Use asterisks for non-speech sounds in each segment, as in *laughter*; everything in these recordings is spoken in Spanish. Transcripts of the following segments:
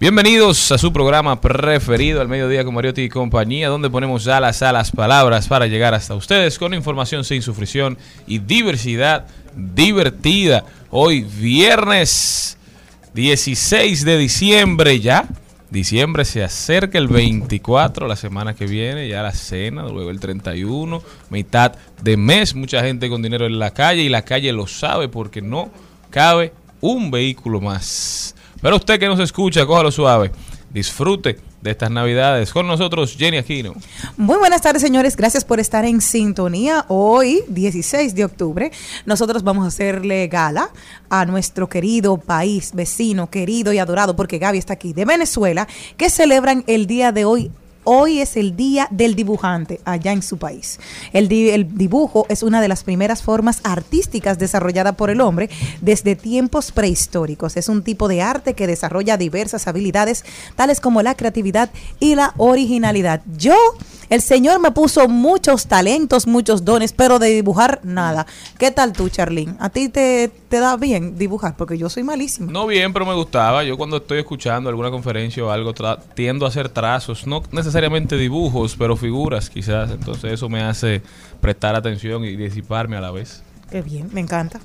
Bienvenidos a su programa preferido, al mediodía con Mariotti y compañía, donde ponemos alas a las palabras para llegar hasta ustedes con información sin sufrición y diversidad divertida. Hoy viernes 16 de diciembre ya. Diciembre se acerca el 24, la semana que viene, ya la cena, luego el 31, mitad de mes, mucha gente con dinero en la calle y la calle lo sabe porque no cabe un vehículo más. Pero usted que nos escucha, cójalo suave, disfrute de estas navidades. Con nosotros, Jenny Aquino. Muy buenas tardes, señores. Gracias por estar en sintonía. Hoy, 16 de octubre, nosotros vamos a hacerle gala a nuestro querido país, vecino, querido y adorado, porque Gaby está aquí, de Venezuela, que celebran el día de hoy hoy es el día del dibujante allá en su país. El, di el, dibujo es una de las primeras formas artísticas desarrollada por el hombre desde tiempos prehistóricos. Es un tipo de arte que desarrolla diversas habilidades, tales como la creatividad y la originalidad. Yo, el Señor me puso muchos talentos, muchos dones, pero de dibujar nada. ¿Qué tal tú, Charlene? ¿A ti te, te da bien dibujar? Porque yo soy malísimo. No bien, pero me gustaba. Yo cuando estoy escuchando alguna conferencia o algo, tiendo a hacer trazos, no necesariamente necesariamente dibujos, pero figuras quizás. Entonces eso me hace prestar atención y disiparme a la vez. Qué bien, me encanta.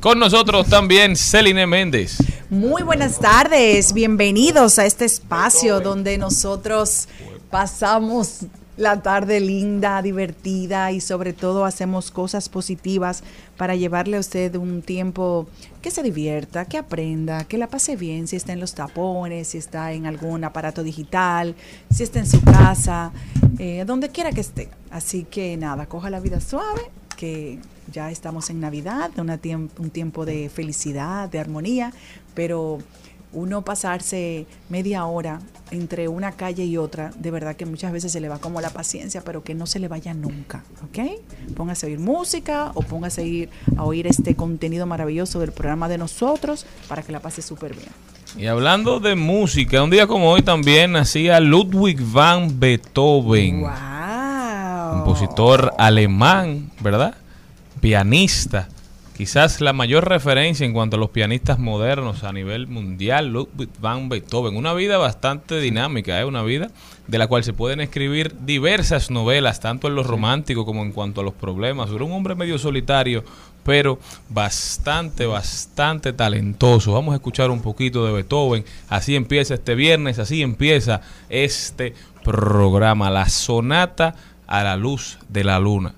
Con nosotros también Celine Méndez. Muy buenas tardes, bienvenidos a este espacio donde nosotros pasamos la tarde linda, divertida y sobre todo hacemos cosas positivas para llevarle a usted un tiempo que se divierta, que aprenda, que la pase bien, si está en los tapones, si está en algún aparato digital, si está en su casa, eh, donde quiera que esté. Así que nada, coja la vida suave, que ya estamos en Navidad, una un tiempo de felicidad, de armonía, pero uno pasarse media hora entre una calle y otra, de verdad que muchas veces se le va como la paciencia, pero que no se le vaya nunca, ¿ok? Póngase a oír música o póngase a, ir, a oír este contenido maravilloso del programa de nosotros para que la pase súper bien. Y hablando de música, un día como hoy también nacía Ludwig van Beethoven. ¡Wow! Compositor alemán, ¿verdad? Pianista quizás la mayor referencia en cuanto a los pianistas modernos a nivel mundial, Ludwig van Beethoven. Una vida bastante dinámica, ¿eh? una vida de la cual se pueden escribir diversas novelas, tanto en lo romántico como en cuanto a los problemas. Era un hombre medio solitario, pero bastante, bastante talentoso. Vamos a escuchar un poquito de Beethoven. Así empieza este viernes, así empieza este programa, la sonata a la luz de la luna.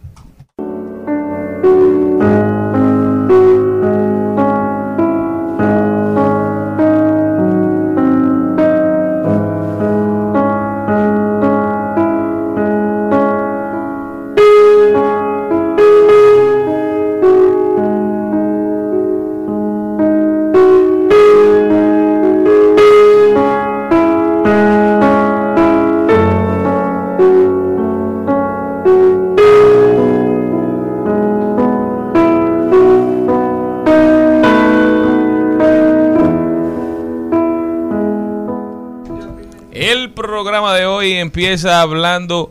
Empieza hablando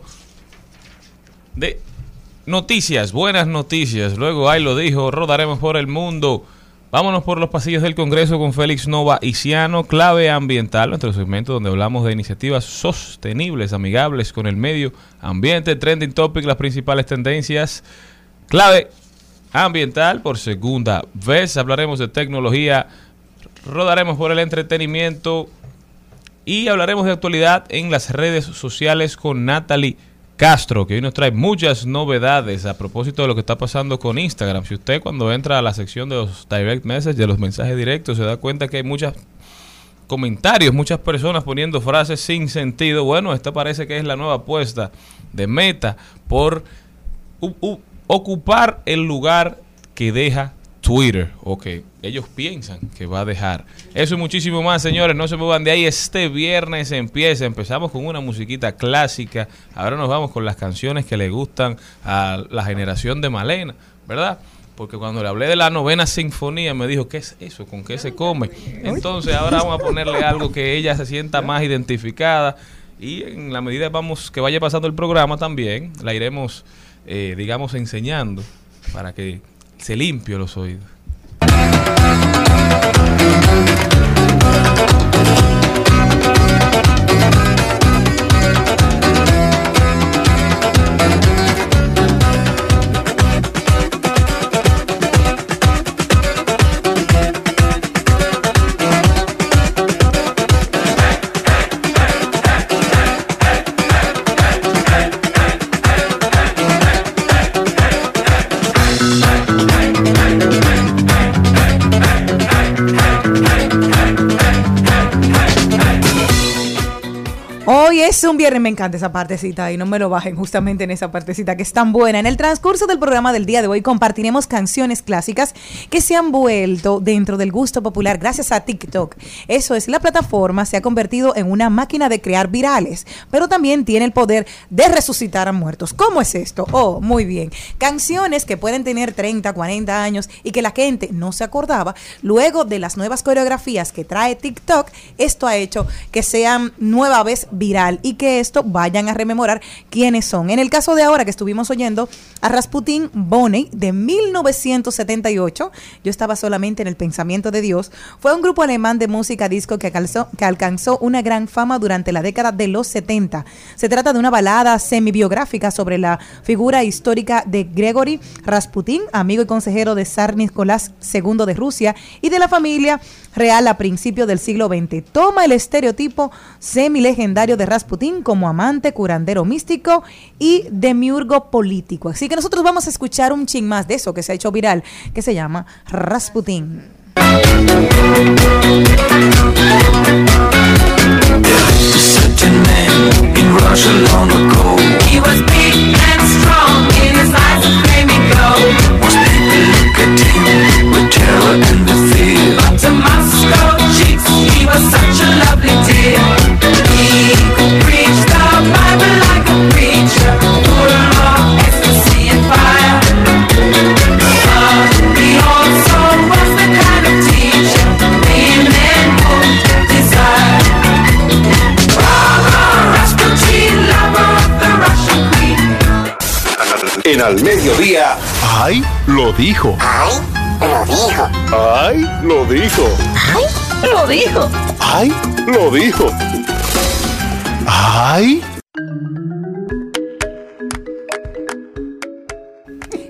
de noticias, buenas noticias. Luego, ahí lo dijo, rodaremos por el mundo. Vámonos por los pasillos del Congreso con Félix Nova y Ciano, clave ambiental, nuestro segmento donde hablamos de iniciativas sostenibles, amigables con el medio ambiente, trending topic, las principales tendencias, clave ambiental por segunda vez. Hablaremos de tecnología, rodaremos por el entretenimiento y hablaremos de actualidad en las redes sociales con Natalie Castro, que hoy nos trae muchas novedades a propósito de lo que está pasando con Instagram. Si usted cuando entra a la sección de los direct messages, de los mensajes directos, se da cuenta que hay muchos comentarios, muchas personas poniendo frases sin sentido. Bueno, esta parece que es la nueva apuesta de Meta por ocupar el lugar que deja Twitter, o que ellos piensan que va a dejar. Eso y muchísimo más, señores, no se muevan de ahí. Este viernes empieza, empezamos con una musiquita clásica, ahora nos vamos con las canciones que le gustan a la generación de Malena, ¿verdad? Porque cuando le hablé de la novena sinfonía me dijo, ¿qué es eso? ¿Con qué se come? Entonces ahora vamos a ponerle algo que ella se sienta más identificada y en la medida vamos que vaya pasando el programa también, la iremos, eh, digamos, enseñando para que se limpie los oídos. Me encanta esa partecita y no me lo bajen justamente en esa partecita que es tan buena. En el transcurso del programa del día de hoy compartiremos canciones clásicas que se han vuelto dentro del gusto popular gracias a TikTok. Eso es, la plataforma se ha convertido en una máquina de crear virales, pero también tiene el poder de resucitar a muertos. ¿Cómo es esto? Oh, muy bien. Canciones que pueden tener 30, 40 años y que la gente no se acordaba, luego de las nuevas coreografías que trae TikTok, esto ha hecho que sean nueva vez viral y que esto vayan a rememorar quiénes son. En el caso de ahora que estuvimos oyendo a Rasputin Boney de 1978, yo estaba solamente en el pensamiento de Dios, fue un grupo alemán de música disco que alcanzó, que alcanzó una gran fama durante la década de los 70. Se trata de una balada semi-biográfica sobre la figura histórica de Gregory Rasputin, amigo y consejero de zar Nicolás II de Rusia y de la familia real a principios del siglo XX. Toma el estereotipo semi-legendario de Rasputin como amante, curandero místico y demiurgo político. Así que nosotros vamos a escuchar un ching más de eso que se ha hecho viral, que se llama Rasputin. such a lovely En al mediodía, ¡Ay! Lo dijo. ¡Ay! Lo dijo. ¡Ay! Lo dijo. ¡Ay! Lo dijo. ¡Ay! Lo dijo. ¡Ay!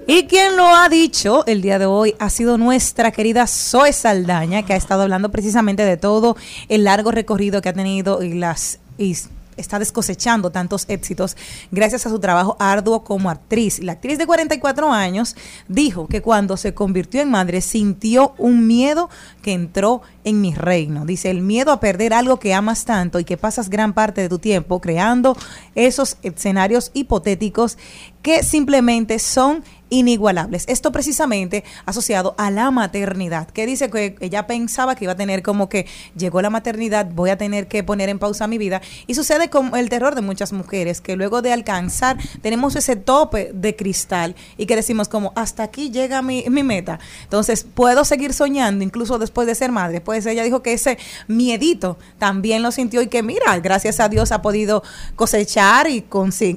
Y quien lo ha dicho el día de hoy ha sido nuestra querida Zoe Saldaña, que ha estado hablando precisamente de todo el largo recorrido que ha tenido y las y está descosechando tantos éxitos gracias a su trabajo arduo como actriz. La actriz de 44 años dijo que cuando se convirtió en madre sintió un miedo que entró en mi reino. Dice, el miedo a perder algo que amas tanto y que pasas gran parte de tu tiempo creando esos escenarios hipotéticos que simplemente son inigualables. Esto precisamente asociado a la maternidad, que dice que ella pensaba que iba a tener como que llegó la maternidad, voy a tener que poner en pausa mi vida. Y sucede con el terror de muchas mujeres, que luego de alcanzar tenemos ese tope de cristal y que decimos como, hasta aquí llega mi, mi meta. Entonces, puedo seguir soñando incluso después de ser madre. Ella dijo que ese miedito también lo sintió y que mira, gracias a Dios ha podido cosechar y,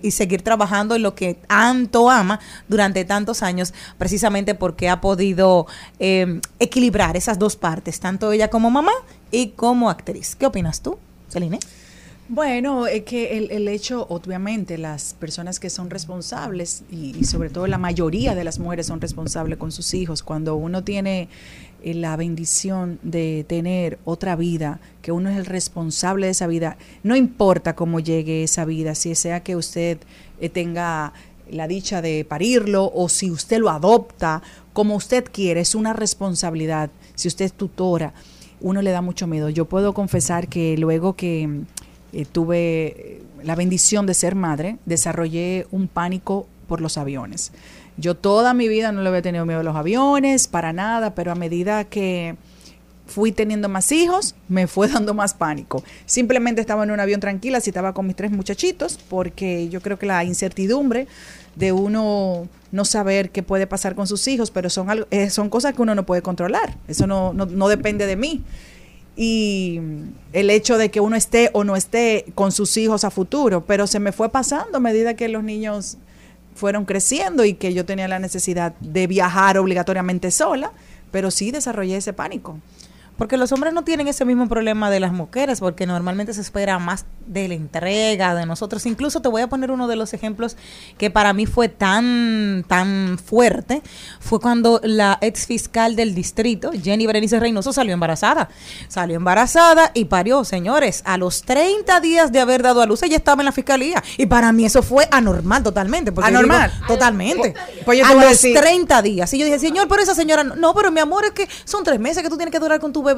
y seguir trabajando en lo que tanto ama durante tantos años, precisamente porque ha podido eh, equilibrar esas dos partes, tanto ella como mamá y como actriz. ¿Qué opinas tú, Celine? Bueno, es que el, hecho, obviamente, las personas que son responsables y, y sobre todo la mayoría de las mujeres son responsables con sus hijos. Cuando uno tiene la bendición de tener otra vida, que uno es el responsable de esa vida, no importa cómo llegue esa vida, si sea que usted eh, tenga la dicha de parirlo o si usted lo adopta, como usted quiere, es una responsabilidad. Si usted es tutora, uno le da mucho miedo. Yo puedo confesar que luego que eh, tuve eh, la bendición de ser madre, desarrollé un pánico por los aviones. Yo toda mi vida no le había tenido miedo a los aviones, para nada, pero a medida que fui teniendo más hijos, me fue *laughs* dando más pánico. Simplemente estaba en un avión tranquila, si estaba con mis tres muchachitos, porque yo creo que la incertidumbre de uno no saber qué puede pasar con sus hijos, pero son, algo, eh, son cosas que uno no puede controlar. Eso no, no, no depende de mí y el hecho de que uno esté o no esté con sus hijos a futuro, pero se me fue pasando a medida que los niños fueron creciendo y que yo tenía la necesidad de viajar obligatoriamente sola, pero sí desarrollé ese pánico. Porque los hombres no tienen ese mismo problema de las mujeres, porque normalmente se espera más de la entrega de nosotros. Incluso te voy a poner uno de los ejemplos que para mí fue tan, tan fuerte. Fue cuando la ex fiscal del distrito, Jenny Berenice Reynoso, salió embarazada. Salió embarazada y parió, señores. A los 30 días de haber dado a luz, ella estaba en la fiscalía. Y para mí eso fue anormal totalmente. porque ¿Anormal? digo, totalmente. Pues yo te a voy a los decir- 30 días. Y yo dije, señor, pero esa señora, no, no, pero mi amor, es que son tres meses que tú tienes que durar con tu bebé.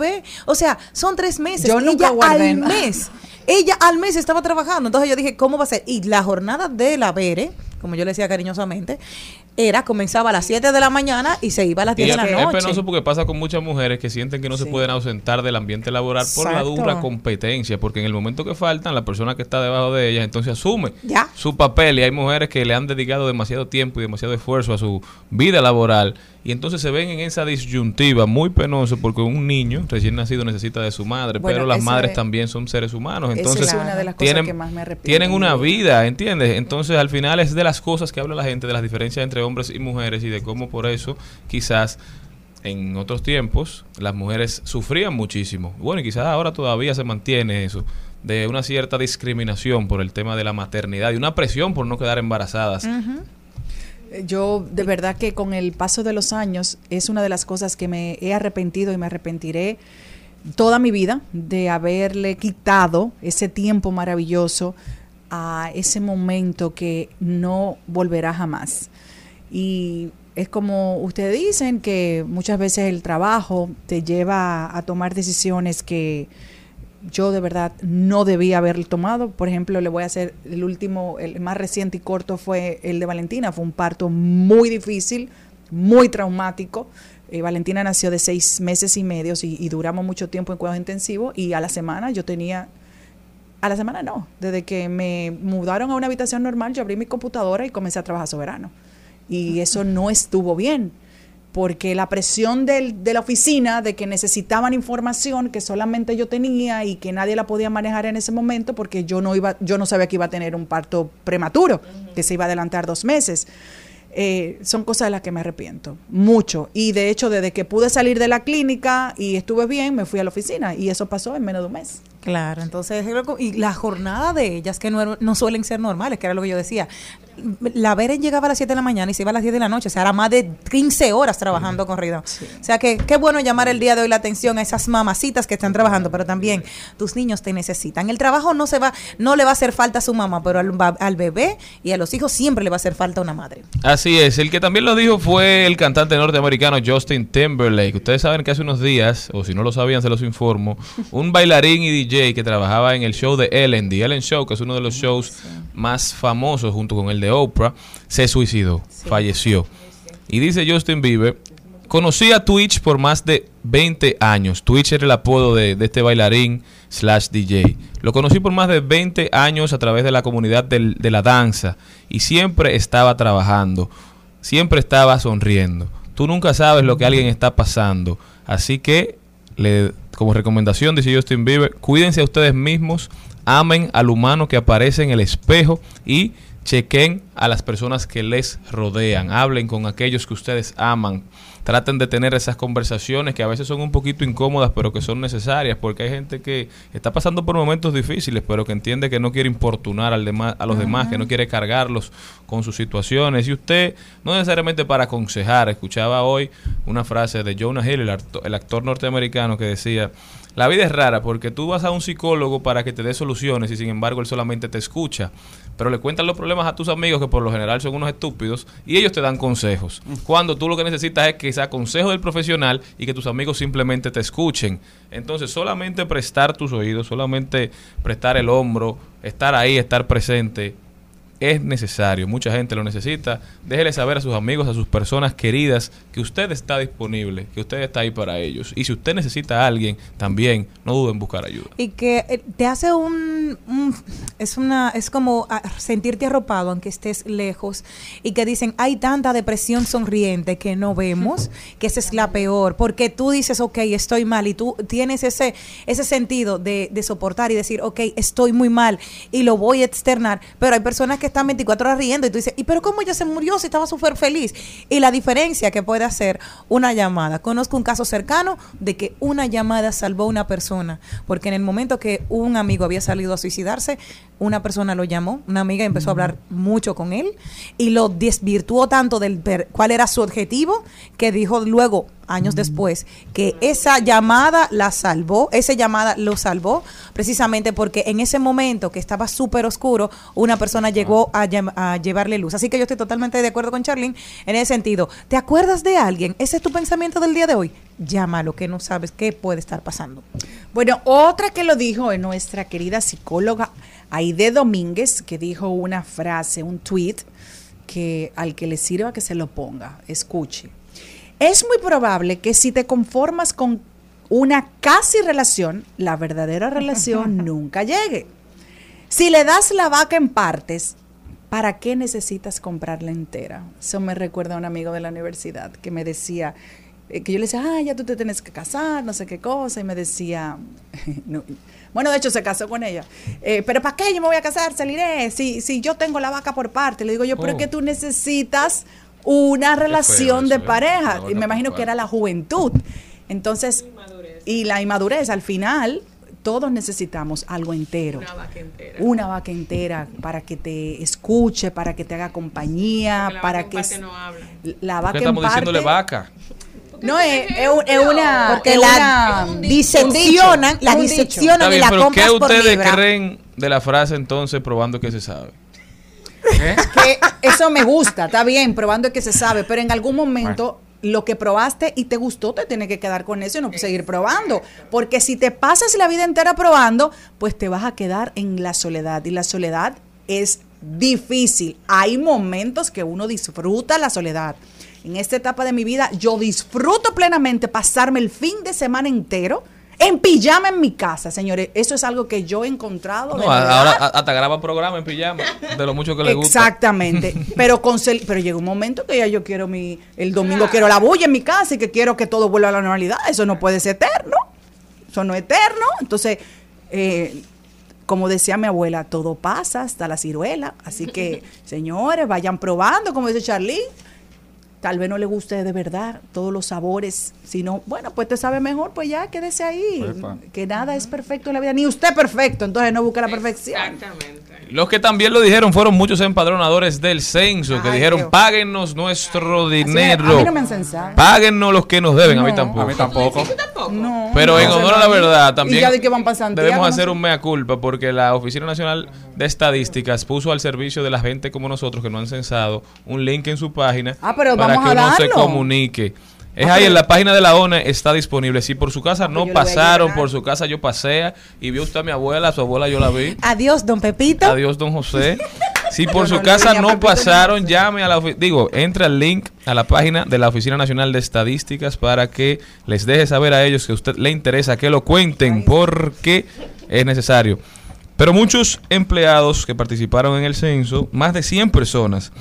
O sea, son tres meses. Yo nunca ella guardé al nada. mes. Ella al mes estaba trabajando. Entonces yo dije, ¿cómo va a ser? Y la jornada de la Bere, como yo le decía cariñosamente, era, comenzaba a las 7 de la mañana y se iba a las 10 Y de la es, es noche. penoso porque pasa con muchas mujeres que sienten que no se pueden ausentar del ambiente laboral por la dura competencia, porque en el momento que faltan, la persona que está debajo de ellas entonces asume Ya. su papel y hay mujeres que le han dedicado demasiado tiempo y demasiado esfuerzo a su vida laboral y entonces se ven en esa disyuntiva muy penoso porque un niño recién nacido necesita de su madre, Bueno, pero las madres también son seres humanos, Esa entonces es una de las cosas tienen, que más me tienen en una vida, ¿entiendes? Entonces al final es de las cosas que habla la gente, de las diferencias entre hombres y mujeres y de cómo por eso quizás en otros tiempos las mujeres sufrían muchísimo. Bueno, y quizás ahora todavía se mantiene eso, de una cierta discriminación por el tema de la maternidad y una presión por no quedar embarazadas. Yo de verdad que con el paso de los años es una de las cosas que me he arrepentido y me arrepentiré toda mi vida de haberle quitado ese tiempo maravilloso a ese momento que no volverá jamás. Y es como ustedes dicen que muchas veces el trabajo te lleva a tomar decisiones que yo de verdad no debía haber tomado. Por ejemplo, le voy a hacer el último, el más reciente y corto fue el de Valentina. Fue un parto muy difícil, muy traumático. Eh, Valentina nació de seis meses y medio y, y duramos mucho tiempo en cuidados intensivos y a la semana yo tenía a la semana no. Desde que me mudaron a una habitación normal, yo abrí mi computadora y comencé a trabajar soberano. Y eso no estuvo bien, porque la presión del- de la oficina de que necesitaban información que solamente yo tenía y que nadie la podía manejar en ese momento, porque yo no iba, yo no sabía que iba a tener un parto prematuro, que se iba a adelantar dos meses. Eh, son cosas de las que me arrepiento mucho y de hecho desde que pude salir de la clínica y estuve bien me fui a la oficina y eso pasó en menos de un mes Claro, entonces, y la jornada de ellas, que no, no suelen ser normales, que era lo que yo decía. La Beren llegaba a las 7 de la mañana y se iba a las 10 de la noche, o sea, era más de 15 horas trabajando corrido. O sea, que qué bueno llamar el día de hoy la atención a esas mamacitas que están trabajando, pero también tus niños te necesitan. El trabajo no se va, no le va a hacer falta a su mamá, pero al, al bebé y a los hijos siempre le va a hacer falta una madre. Así es, el que también lo dijo fue el cantante norteamericano Justin Timberlake. Ustedes saben que hace unos días, o si no lo sabían, se los informo, un bailarín y DJ que trabajaba en el show de Ellen, The Ellen Show, que es uno de los shows más famosos junto con el de Oprah, se suicidó, falleció. Y dice Justin Bieber, conocí a Twitch por más de 20 años. Twitch era el apodo de, de este bailarín slash DJ. Lo conocí por más de 20 años a través de la comunidad del- de la danza y siempre estaba trabajando, siempre estaba sonriendo. Tú nunca sabes lo que alguien está pasando. Así que, le, como recomendación, dice Justin Bieber, cuídense a ustedes mismos, amen al humano que aparece en el espejo y chequen a las personas que les rodean, hablen con aquellos que ustedes aman, traten de tener esas conversaciones que a veces son un poquito incómodas, pero que son necesarias, porque hay gente que está pasando por momentos difíciles, pero que entiende que no quiere importunar al demás, a los demás, que no quiere cargarlos con sus situaciones. Y usted, no necesariamente para aconsejar, escuchaba hoy una frase de Jonah Hill, el, acto- el actor norteamericano, que decía, la vida es rara porque tú vas a un psicólogo para que te dé soluciones y sin embargo él solamente te escucha. Pero le cuentan los problemas a tus amigos que por lo general son unos estúpidos y ellos te dan consejos. Cuando tú lo que necesitas es que sea consejo del profesional y que tus amigos simplemente te escuchen. Entonces solamente prestar tus oídos, solamente prestar el hombro, estar ahí, estar presente, es necesario, mucha gente lo necesita. Déjele saber a sus amigos, a sus personas queridas, que usted está disponible, que usted está ahí para ellos. Y si usted necesita a alguien, también no duden en buscar ayuda. Y que eh, te hace un, un- es una es como ah, sentirte arropado aunque estés lejos y que dicen hay tanta depresión sonriente que no vemos que esa es la peor porque tú dices ok estoy mal y tú tienes ese ese sentido de, de soportar y decir ok estoy muy mal y lo voy a externar pero hay personas que están 24 horas riendo y tú dices y pero cómo ella se murió si estaba súper feliz y la diferencia que puede hacer una llamada. Conozco un caso cercano de que una llamada salvó a una persona porque en el momento que un amigo había salido a suicidarse una persona lo llamó una amiga empezó a hablar mucho con él y lo desvirtuó tanto del cuál era su objetivo que dijo luego años después que esa llamada la salvó esa llamada lo salvó precisamente porque en ese momento que estaba súper oscuro una persona llegó a, llevarle luz. Así que yo estoy totalmente de acuerdo con Charlene en ese sentido. ¿te acuerdas de alguien? ese es tu pensamiento del día de hoy llámalo que no sabes qué puede estar pasando. Bueno, otra que lo dijo es nuestra querida psicóloga Aide Domínguez, que dijo una frase, un tweet, que al que le sirva que se lo ponga, escuche. Es muy probable que si te conformas con una casi relación, la verdadera relación *laughs* nunca llegue. Si le das la vaca en partes, ¿para qué necesitas comprarla entera? Eso me recuerda a un amigo de la universidad que me decía, eh, que yo le decía, ah, ya tú te tienes que casar, no sé qué cosa, y me decía, *laughs* no, bueno, de hecho se casó con ella, Eh, pero ¿para qué yo me voy a casar? Saliré, si, si yo tengo la vaca por parte, le digo yo, pero Oh. que tú necesitas una relación de ¿eh? pareja, La vaca y me por imagino que era la juventud. Entonces, y la inmadurez, al final, todos necesitamos algo entero. Una vaca entera. Una vaca entera para que te escuche, para que te haga compañía, para que... s- La ¿Por vaca en estamos diciéndole vaca? No, es, es es una... porque es la una- diseccionan la diseccionan y la pero ¿qué por ustedes libra creen de la frase entonces probando que se sabe? Que eso me gusta, está bien, probando es que se sabe, pero en algún momento lo que probaste y te gustó, te tiene que quedar con eso y no seguir probando. Porque si te pasas la vida entera probando, pues te vas a quedar en la soledad. Y la soledad es difícil. Hay momentos que uno disfruta la soledad. En esta etapa de mi vida, yo disfruto plenamente pasarme el fin de semana entero en pijama en mi casa, señores. Eso es algo que yo he encontrado. No, ahora hasta graba programa en pijama, de lo mucho que le gusta. Exactamente. *laughs* Pero con pero llega un momento que ya yo quiero mi el domingo quiero la bulla en mi casa y que quiero que todo vuelva a la normalidad. Eso no puede ser eterno. Eso no es eterno. Entonces, eh, como decía mi abuela, todo pasa hasta la ciruela. Así que, *laughs* señores, vayan probando, como dice Charlie. Tal vez no le guste de verdad todos los sabores, sino, bueno, pues te sabe mejor, pues ya quédese ahí. Epa. Que nada es perfecto en la vida, ni usted es perfecto, entonces no busque la perfección. Los que también lo dijeron fueron muchos empadronadores del censo que dijeron, Dios. páguennos nuestro Así dinero. A mí no me han censado. Páguennos los que nos deben, a mí tampoco. A mí tampoco. No, Pero en no, honor a la verdad, también Y ya de que van Santiago, debemos hacer un mea culpa porque la Oficina Nacional de Estadísticas puso al servicio de la gente como nosotros que no han censado un link en su página Ah, pero para vamos que uno se comunique. Es Ah, ahí en la página de la ONE está disponible. Si por su casa no pasaron, por su casa yo pasea y vio usted a mi abuela, a su abuela yo la vi. adiós don Pepito Adiós, don José. *laughs* Si por su casa no pasaron, llame a la oficina. Digo, entre al link a la página de la Oficina Nacional de Estadísticas para que les deje saber a ellos que a usted le interesa que lo cuenten porque es necesario. Pero muchos empleados que participaron en el censo, más de 100 personas,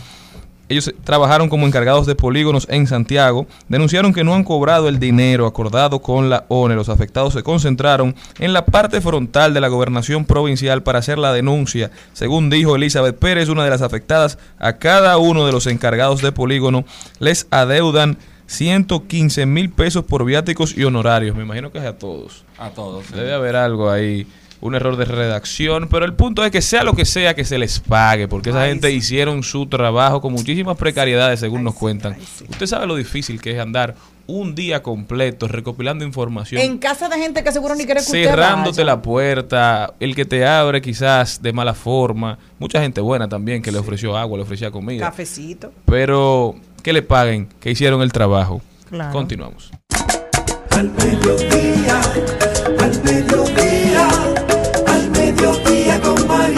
ellos trabajaron como encargados de polígonos en Santiago, denunciaron que no han cobrado el dinero acordado con la ONE. Los afectados se concentraron en la parte frontal de la gobernación provincial para hacer la denuncia. Según dijo Elizabeth Pérez, una de las afectadas, a cada uno de los encargados de polígono les adeudan 115 mil pesos por viáticos y honorarios. Me imagino que es a todos. A todos. sí. Debe haber algo ahí, un error de redacción, pero el punto es que sea lo que sea que se les pague, porque esa gente hicieron su trabajo con muchísimas precariedades, según nos cuentan. Usted sabe lo difícil que es andar un día completo recopilando información. En casa de gente que seguro ni quiere que Cerrándote vaya. la puerta, el que te abre quizás de mala forma, mucha gente buena también que le ofreció agua, le ofrecía comida, Cafecito. pero que le paguen, que hicieron el trabajo. Claro. Continuamos. Al mediodía, al mediodía,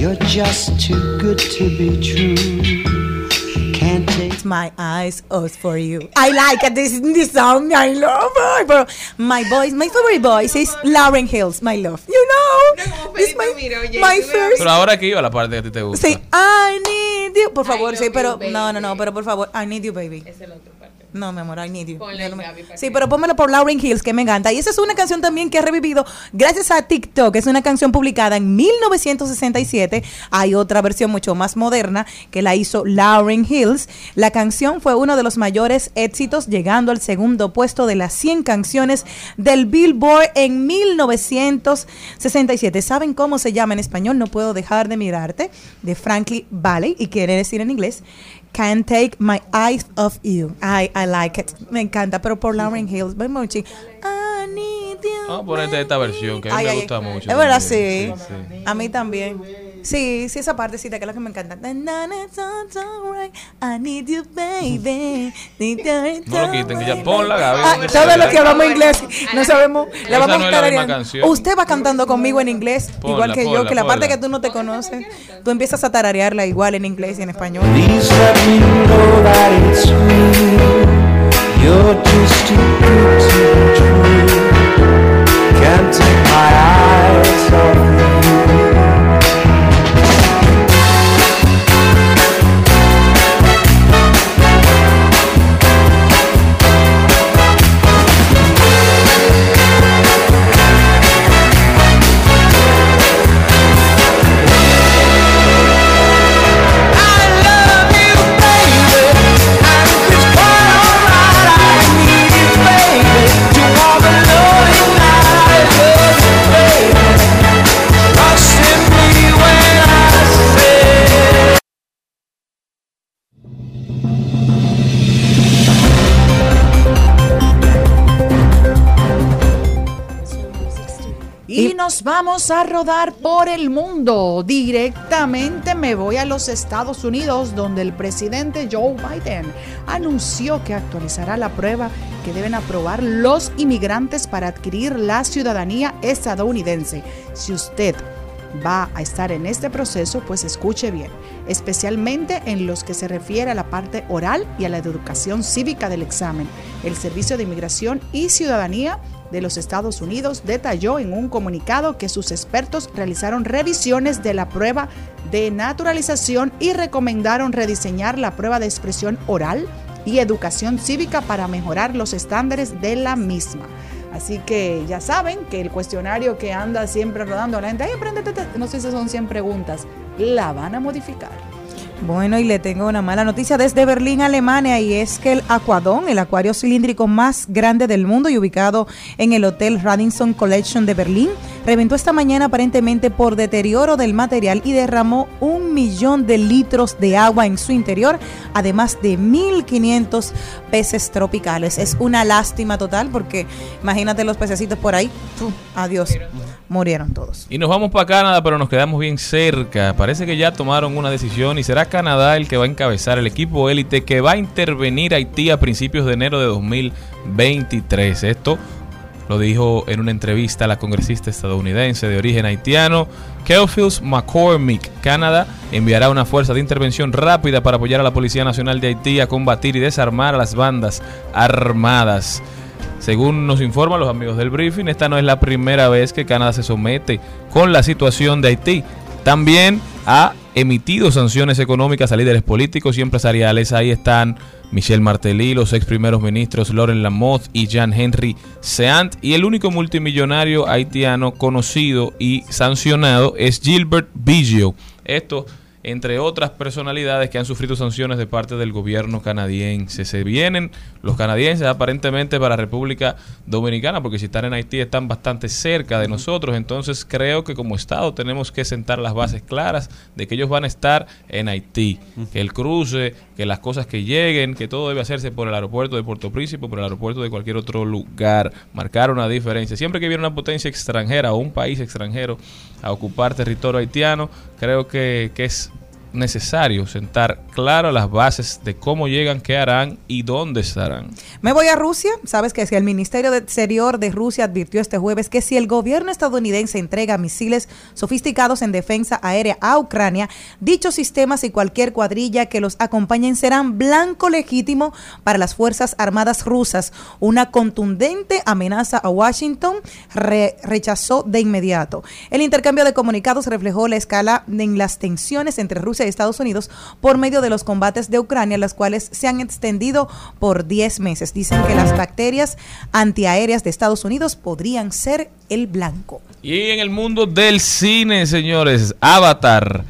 You're just too good to be true. Can't take my eyes off for you. I like it. This this song. I love it. But my voice, my favorite voice is Lauren Hills. My love. You know, it's my, my first. Pero ahora que iba la parte que a ti te gusta. Sí, I need you. Por favor, sí, pero no, no, no, pero por favor, I need you, baby. Es el otro. No, mi amor, I need you. Ponle no me- Gaby para Sí, que- pero pónmelo por Lauren Hills, que me encanta. Y esa es una canción también que ha revivido gracias a TikTok. Es una canción publicada en 1967. Hay otra versión mucho más moderna que la hizo Lauren Hills. La canción fue uno de los mayores éxitos, llegando al segundo puesto de las 100 canciones del Billboard en 1967. ¿Saben cómo se llama en español? No puedo dejar de mirarte. De Franklin Valley. Y quiere decir en inglés. Can't take my eyes off you. I, I like it. Me encanta, pero por Lauren Hills. Ven, Mochi. Vamos a ponerte esta versión que a mí Ay, me gusta ay. mucho. Es verdad. Sí, sí. A mí también. Sí, sí, esa partecita que es la que me encanta. I need you, baby. *laughs* No lo quiten, que ya ponla, Gaby. Ah, todo lo que hablamos inglés, no sabemos. La vamos no a estar. Usted va cantando conmigo en inglés, Ponla, igual que yo, que la parte ponla. que tú no te conoces, tú empiezas a tararearla igual en inglés y en español. Can't take my eyes off vamos a rodar por el mundo. Directamente me voy a los Estados Unidos, donde el presidente Joe Biden anunció que actualizará la prueba que deben aprobar los inmigrantes para adquirir la ciudadanía estadounidense. Si usted va a estar en este proceso, pues escuche bien, especialmente en los que se refiere a la parte oral y a la educación cívica del examen. El Servicio de Inmigración y Ciudadanía de los Estados Unidos detalló en un comunicado que sus expertos realizaron revisiones de la prueba de naturalización y recomendaron rediseñar la prueba de expresión oral y educación cívica para mejorar los estándares de la misma. Así que ya saben que el cuestionario que anda siempre rodando la gente, ay, apréndete, te-". no sé si son 100 preguntas, la van a modificar. Bueno, y le tengo una mala noticia desde Berlín, Alemania, y es que el Aquadón, el acuario cilíndrico más grande del mundo y ubicado en el Hotel Radisson Collection de Berlín, reventó esta mañana aparentemente por deterioro del material y derramó un millón de litros de agua en su interior, además de 1.500 peces tropicales. Es una lástima total porque imagínate los pececitos por ahí. Adiós. Murieron todos. Y nos vamos para Canadá, pero nos quedamos bien cerca. Parece que ya tomaron una decisión y será Canadá el que va a encabezar el equipo élite que va a intervenir a Haití a principios de enero de 2023. Esto lo dijo en una entrevista la congresista estadounidense de origen haitiano, Keophills McCormick. Canadá enviará una fuerza de intervención rápida para apoyar a la Policía Nacional de Haití a combatir y desarmar a las bandas armadas. Según nos informan los amigos del briefing, esta no es la primera vez que Canadá se somete con la situación de Haití. También ha emitido sanciones económicas a líderes políticos y empresariales. Ahí están Michel Martelly, los ex primeros ministros Lauren Lamotte y Jean-Henry Seant. Y el único multimillonario haitiano conocido y sancionado es Gilbert Biggio. Esto entre otras personalidades que han sufrido sanciones de parte del gobierno canadiense. Se vienen los canadienses aparentemente para República Dominicana, porque si están en Haití están bastante cerca de nosotros, entonces creo que como Estado tenemos que sentar las bases claras de que ellos van a estar en Haití, que el cruce, que las cosas que lleguen, que todo debe hacerse por el aeropuerto de Puerto Príncipe, por el aeropuerto de cualquier otro lugar, marcar una diferencia. Siempre que viene una potencia extranjera o un país extranjero a ocupar territorio haitiano, creo que, que es necesario sentar claro las bases de cómo llegan, qué harán y dónde estarán. Me voy a Rusia. Sabes que si el Ministerio de Exterior de Rusia advirtió este jueves que si el gobierno estadounidense entrega misiles sofisticados en defensa aérea a Ucrania, dichos sistemas y cualquier cuadrilla que los acompañen serán blanco legítimo para las Fuerzas Armadas rusas. Una contundente amenaza a Washington re- rechazó de inmediato. El intercambio de comunicados reflejó la escala en las tensiones entre Rusia y Estados Unidos por medio de los combates de Ucrania, las cuales se han extendido por 10 meses. Dicen que las bacterias antiaéreas de Estados Unidos podrían ser el blanco. Y en el mundo del cine, señores, Avatar,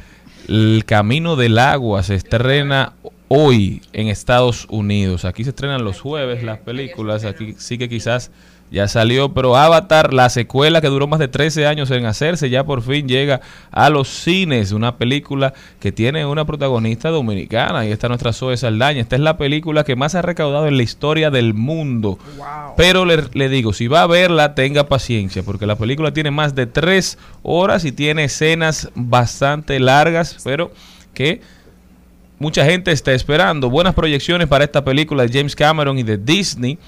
El Camino del Agua, se estrena hoy en Estados Unidos. Aquí se estrenan los jueves las películas, aquí sí que quizás ya salió, pero Avatar, la secuela que duró más de 13 años en hacerse, ya por fin llega a los cines. Una película que tiene una protagonista dominicana y está nuestra Zoe Saldaña. Esta es la película que más ha recaudado en la historia del mundo. Pero le, le digo, si va a verla, tenga paciencia, porque la película tiene más de 3 horas y tiene escenas bastante largas, pero que mucha gente está esperando. Buenas proyecciones para esta película de James Cameron y de Disney.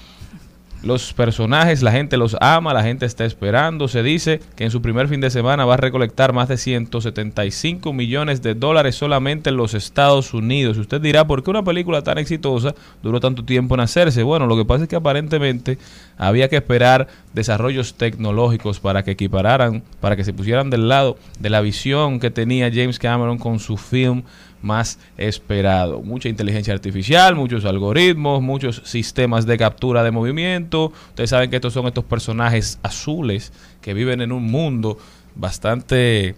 Los personajes, la gente los ama, la gente está esperando. Se dice que en su primer fin de semana va a recolectar más de 175 millones de dólares solamente en los Estados Unidos. Usted dirá, ¿por qué una película tan exitosa duró tanto tiempo en hacerse? Bueno, lo que pasa es que aparentemente había que esperar desarrollos tecnológicos para que equipararan, para que se pusieran del lado de la visión que tenía James Cameron con su film más esperado. Mucha inteligencia artificial, muchos algoritmos, muchos sistemas de captura de movimiento. Ustedes saben que estos son estos personajes azules que viven en un mundo bastante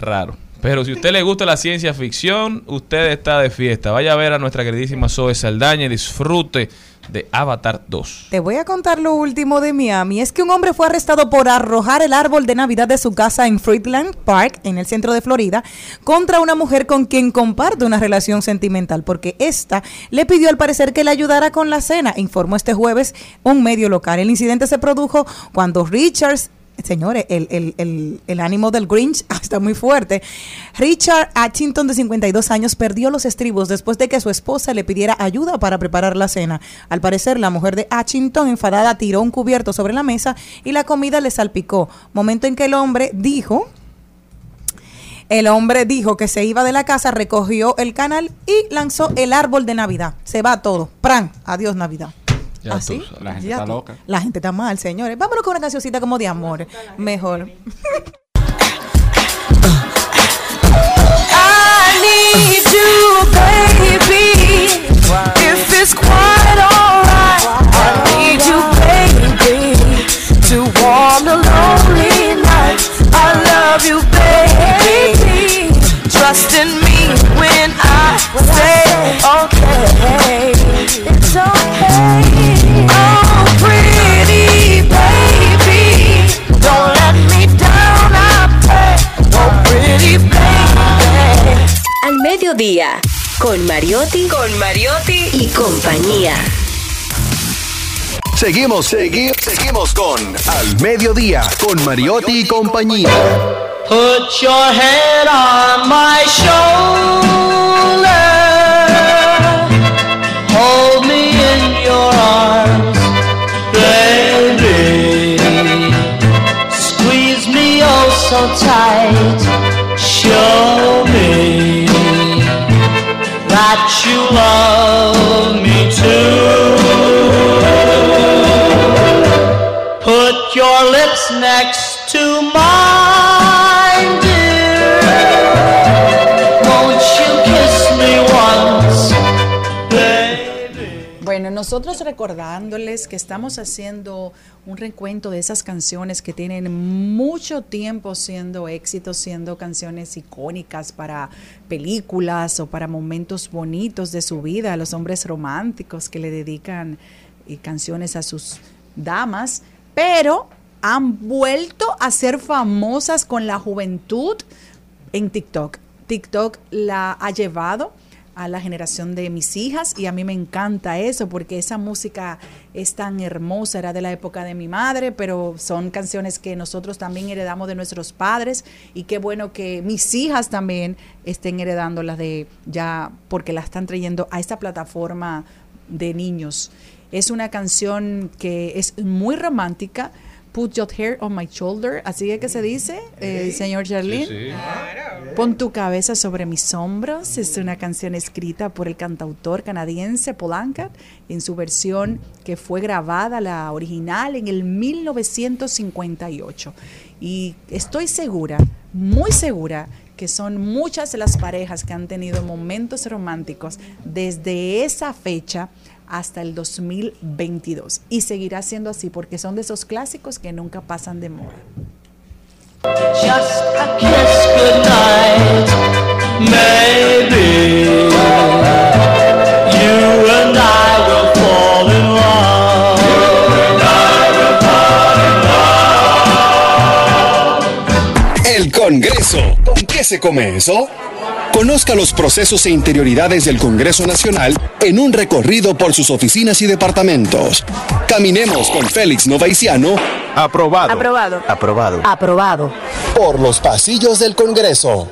raro. Pero si a usted le gusta la ciencia ficción, usted está de fiesta. Vaya a ver a nuestra queridísima Zoe Saldaña y disfrute de Avatar 2. Te voy a contar lo último de Miami. Es que un hombre fue arrestado por arrojar el árbol de Navidad de su casa en Fruitland Park, en el centro de Florida, contra una mujer con quien comparte una relación sentimental, porque esta le pidió al parecer que le ayudara con la cena, informó este jueves un medio local. El incidente se produjo cuando Richards Señores, el, el, el, el ánimo del Grinch *laughs* está muy fuerte. Richard Atchington, de 52 años, perdió los estribos después de que su esposa le pidiera ayuda para preparar la cena. Al parecer, la mujer de Atchington, enfadada, tiró un cubierto sobre la mesa y la comida le salpicó. Momento en que el hombre dijo, el hombre dijo que se iba de la casa, recogió el canal y lanzó el árbol de Navidad. Se va todo. ¡Pran! Adiós, Navidad. Ya ¿Así? tú sabes. La gente Ya está tú- loca. La gente está mal, señores. Vámonos con una cancioncita como de amor. Mejor. I need you, mediodía. Con Mariotti, con Mariotti y compañía. Seguimos, seguimos, seguimos con Al Mediodía, con Mariotti y compañía. Put your head on my shoulder. Hold me in your arms, baby. Squeeze me oh so tight. Show me that you love me too. Nosotros recordándoles que estamos haciendo un recuento de esas canciones que tienen mucho tiempo siendo éxitos, siendo canciones icónicas para películas o para momentos bonitos de su vida, los hombres románticos que le dedican eh, canciones a sus damas, pero han vuelto a ser famosas con la juventud en TikTok. TikTok la ha llevado a la generación de mis hijas y a mí me encanta eso porque esa música es tan hermosa, era de la época de mi madre, pero son canciones que nosotros también heredamos de nuestros padres y qué bueno que mis hijas también estén heredándolas de ya porque la están trayendo a esta plataforma de niños. Es una canción que es muy romántica. Put your hair on my shoulder, así es que se dice, eh, señor Charlene. Pon tu cabeza sobre mis hombros es una canción escrita por el cantautor canadiense Polancat en su versión que fue grabada, la original, en el 1958. Y estoy segura, muy segura, que son muchas de las parejas que han tenido momentos románticos desde esa fecha hasta el 2022. Y seguirá siendo así porque son de esos clásicos que nunca pasan de moda. Just a kiss goodnight, maybe. You and I will fall in love. El Congreso. ¿Con qué se come eso? Conozca los procesos e interioridades del Congreso Nacional en un recorrido por sus oficinas y departamentos. Caminemos con Félix Novaiciano. Aprobado. Aprobado. Aprobado. Aprobado. Por los pasillos del Congreso.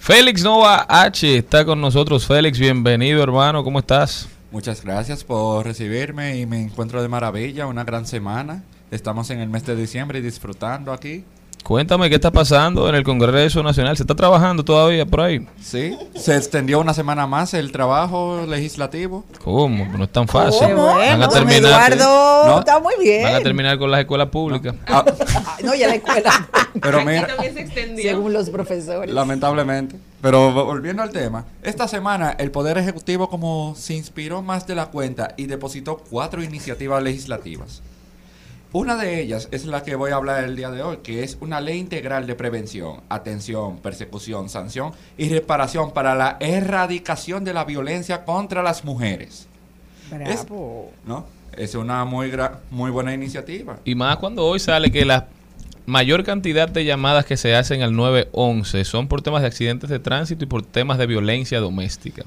Félix Nova H está con nosotros. Félix, bienvenido hermano, ¿cómo estás? Muchas gracias por recibirme y me encuentro de maravilla, una gran semana. Estamos en el mes de diciembre y disfrutando aquí. Cuéntame qué está pasando en el Congreso Nacional. ¿Se está trabajando todavía por ahí? Sí, se extendió una semana más el trabajo legislativo. ¿Cómo? No es tan fácil. ¿Cómo? Van a terminar, Eduardo, No. está muy bien. van a terminar con las escuelas públicas. Ah, Ah, No, ya la escuela. *laughs* pero mira, Según los profesores. lamentablemente. Pero volviendo al tema, esta semana el Poder Ejecutivo como se inspiró más de la cuenta y depositó cuatro iniciativas legislativas. Una de ellas es la que voy a hablar el día de hoy, que es una ley integral de prevención, atención, persecución, sanción y reparación para la erradicación de la violencia contra las mujeres. Es. ¿no? es una muy, gra- muy buena iniciativa. Y más cuando hoy sale que la mayor cantidad de llamadas que se hacen al 911 son por temas de accidentes de tránsito y por temas de violencia doméstica.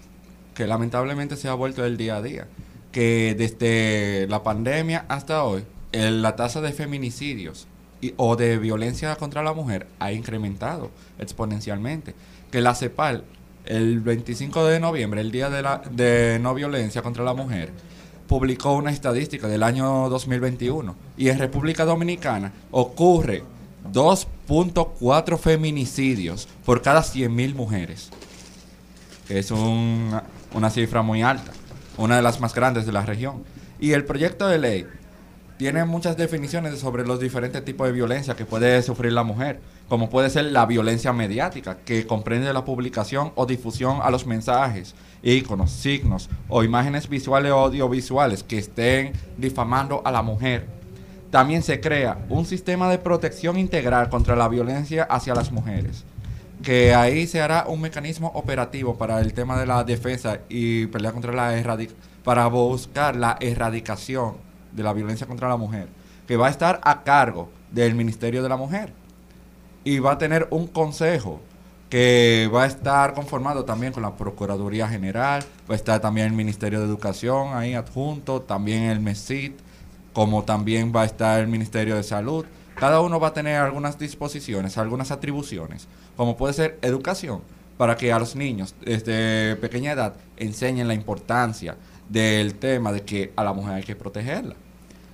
que lamentablemente se ha vuelto el día a día. Que desde la pandemia hasta hoy, la tasa de feminicidios o de violencia contra la mujer ha incrementado exponencialmente. Que la CEPAL, el 25 de noviembre, el Día de, la, de No Violencia contra la Mujer, publicó una estadística del año 2021 y en República Dominicana ocurre 2.4 feminicidios por cada 100.000 mujeres es un- una cifra muy alta, una de las más grandes de la región. Y el proyecto de ley tiene muchas definiciones sobre los diferentes tipos de violencia que puede sufrir la mujer, como puede ser la violencia mediática, que comprende la publicación o difusión a los mensajes, íconos, signos o imágenes visuales o audiovisuales que estén difamando a la mujer. También se crea un sistema de protección integral contra la violencia hacia las mujeres que ahí se hará un mecanismo operativo para el tema de la defensa y pelea contra la erradic para buscar la erradicación de la violencia contra la mujer, que va a estar a cargo del Ministerio de la Mujer y va a tener un consejo que va a estar conformado también con la Procuraduría General, va a estar también el Ministerio de Educación ahí adjunto, también el MESIT, como también va a estar el Ministerio de Salud. Cada uno va a tener algunas disposiciones, algunas atribuciones, como puede ser educación, para que a los niños desde pequeña edad enseñen la importancia del tema de que a la mujer hay que protegerla.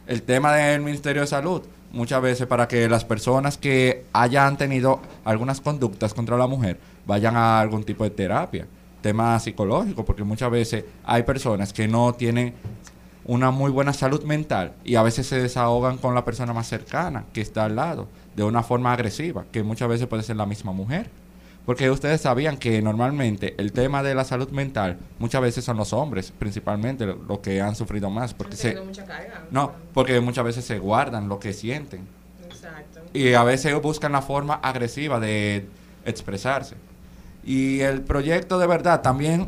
El tema del Ministerio de Salud, muchas veces para que las personas que hayan tenido algunas conductas contra la mujer vayan a algún tipo de terapia, tema psicológico, porque muchas veces hay personas que no tienen una muy buena salud mental y a veces se desahogan con la persona más cercana que está al lado de una forma agresiva, que muchas veces puede ser la misma mujer. Porque ustedes sabían que normalmente el tema de la salud mental muchas veces son los hombres, principalmente los que han sufrido más, porque se no, porque muchas veces se guardan lo que sienten Exacto. y a veces buscan la forma agresiva de expresarse. Y el proyecto de verdad también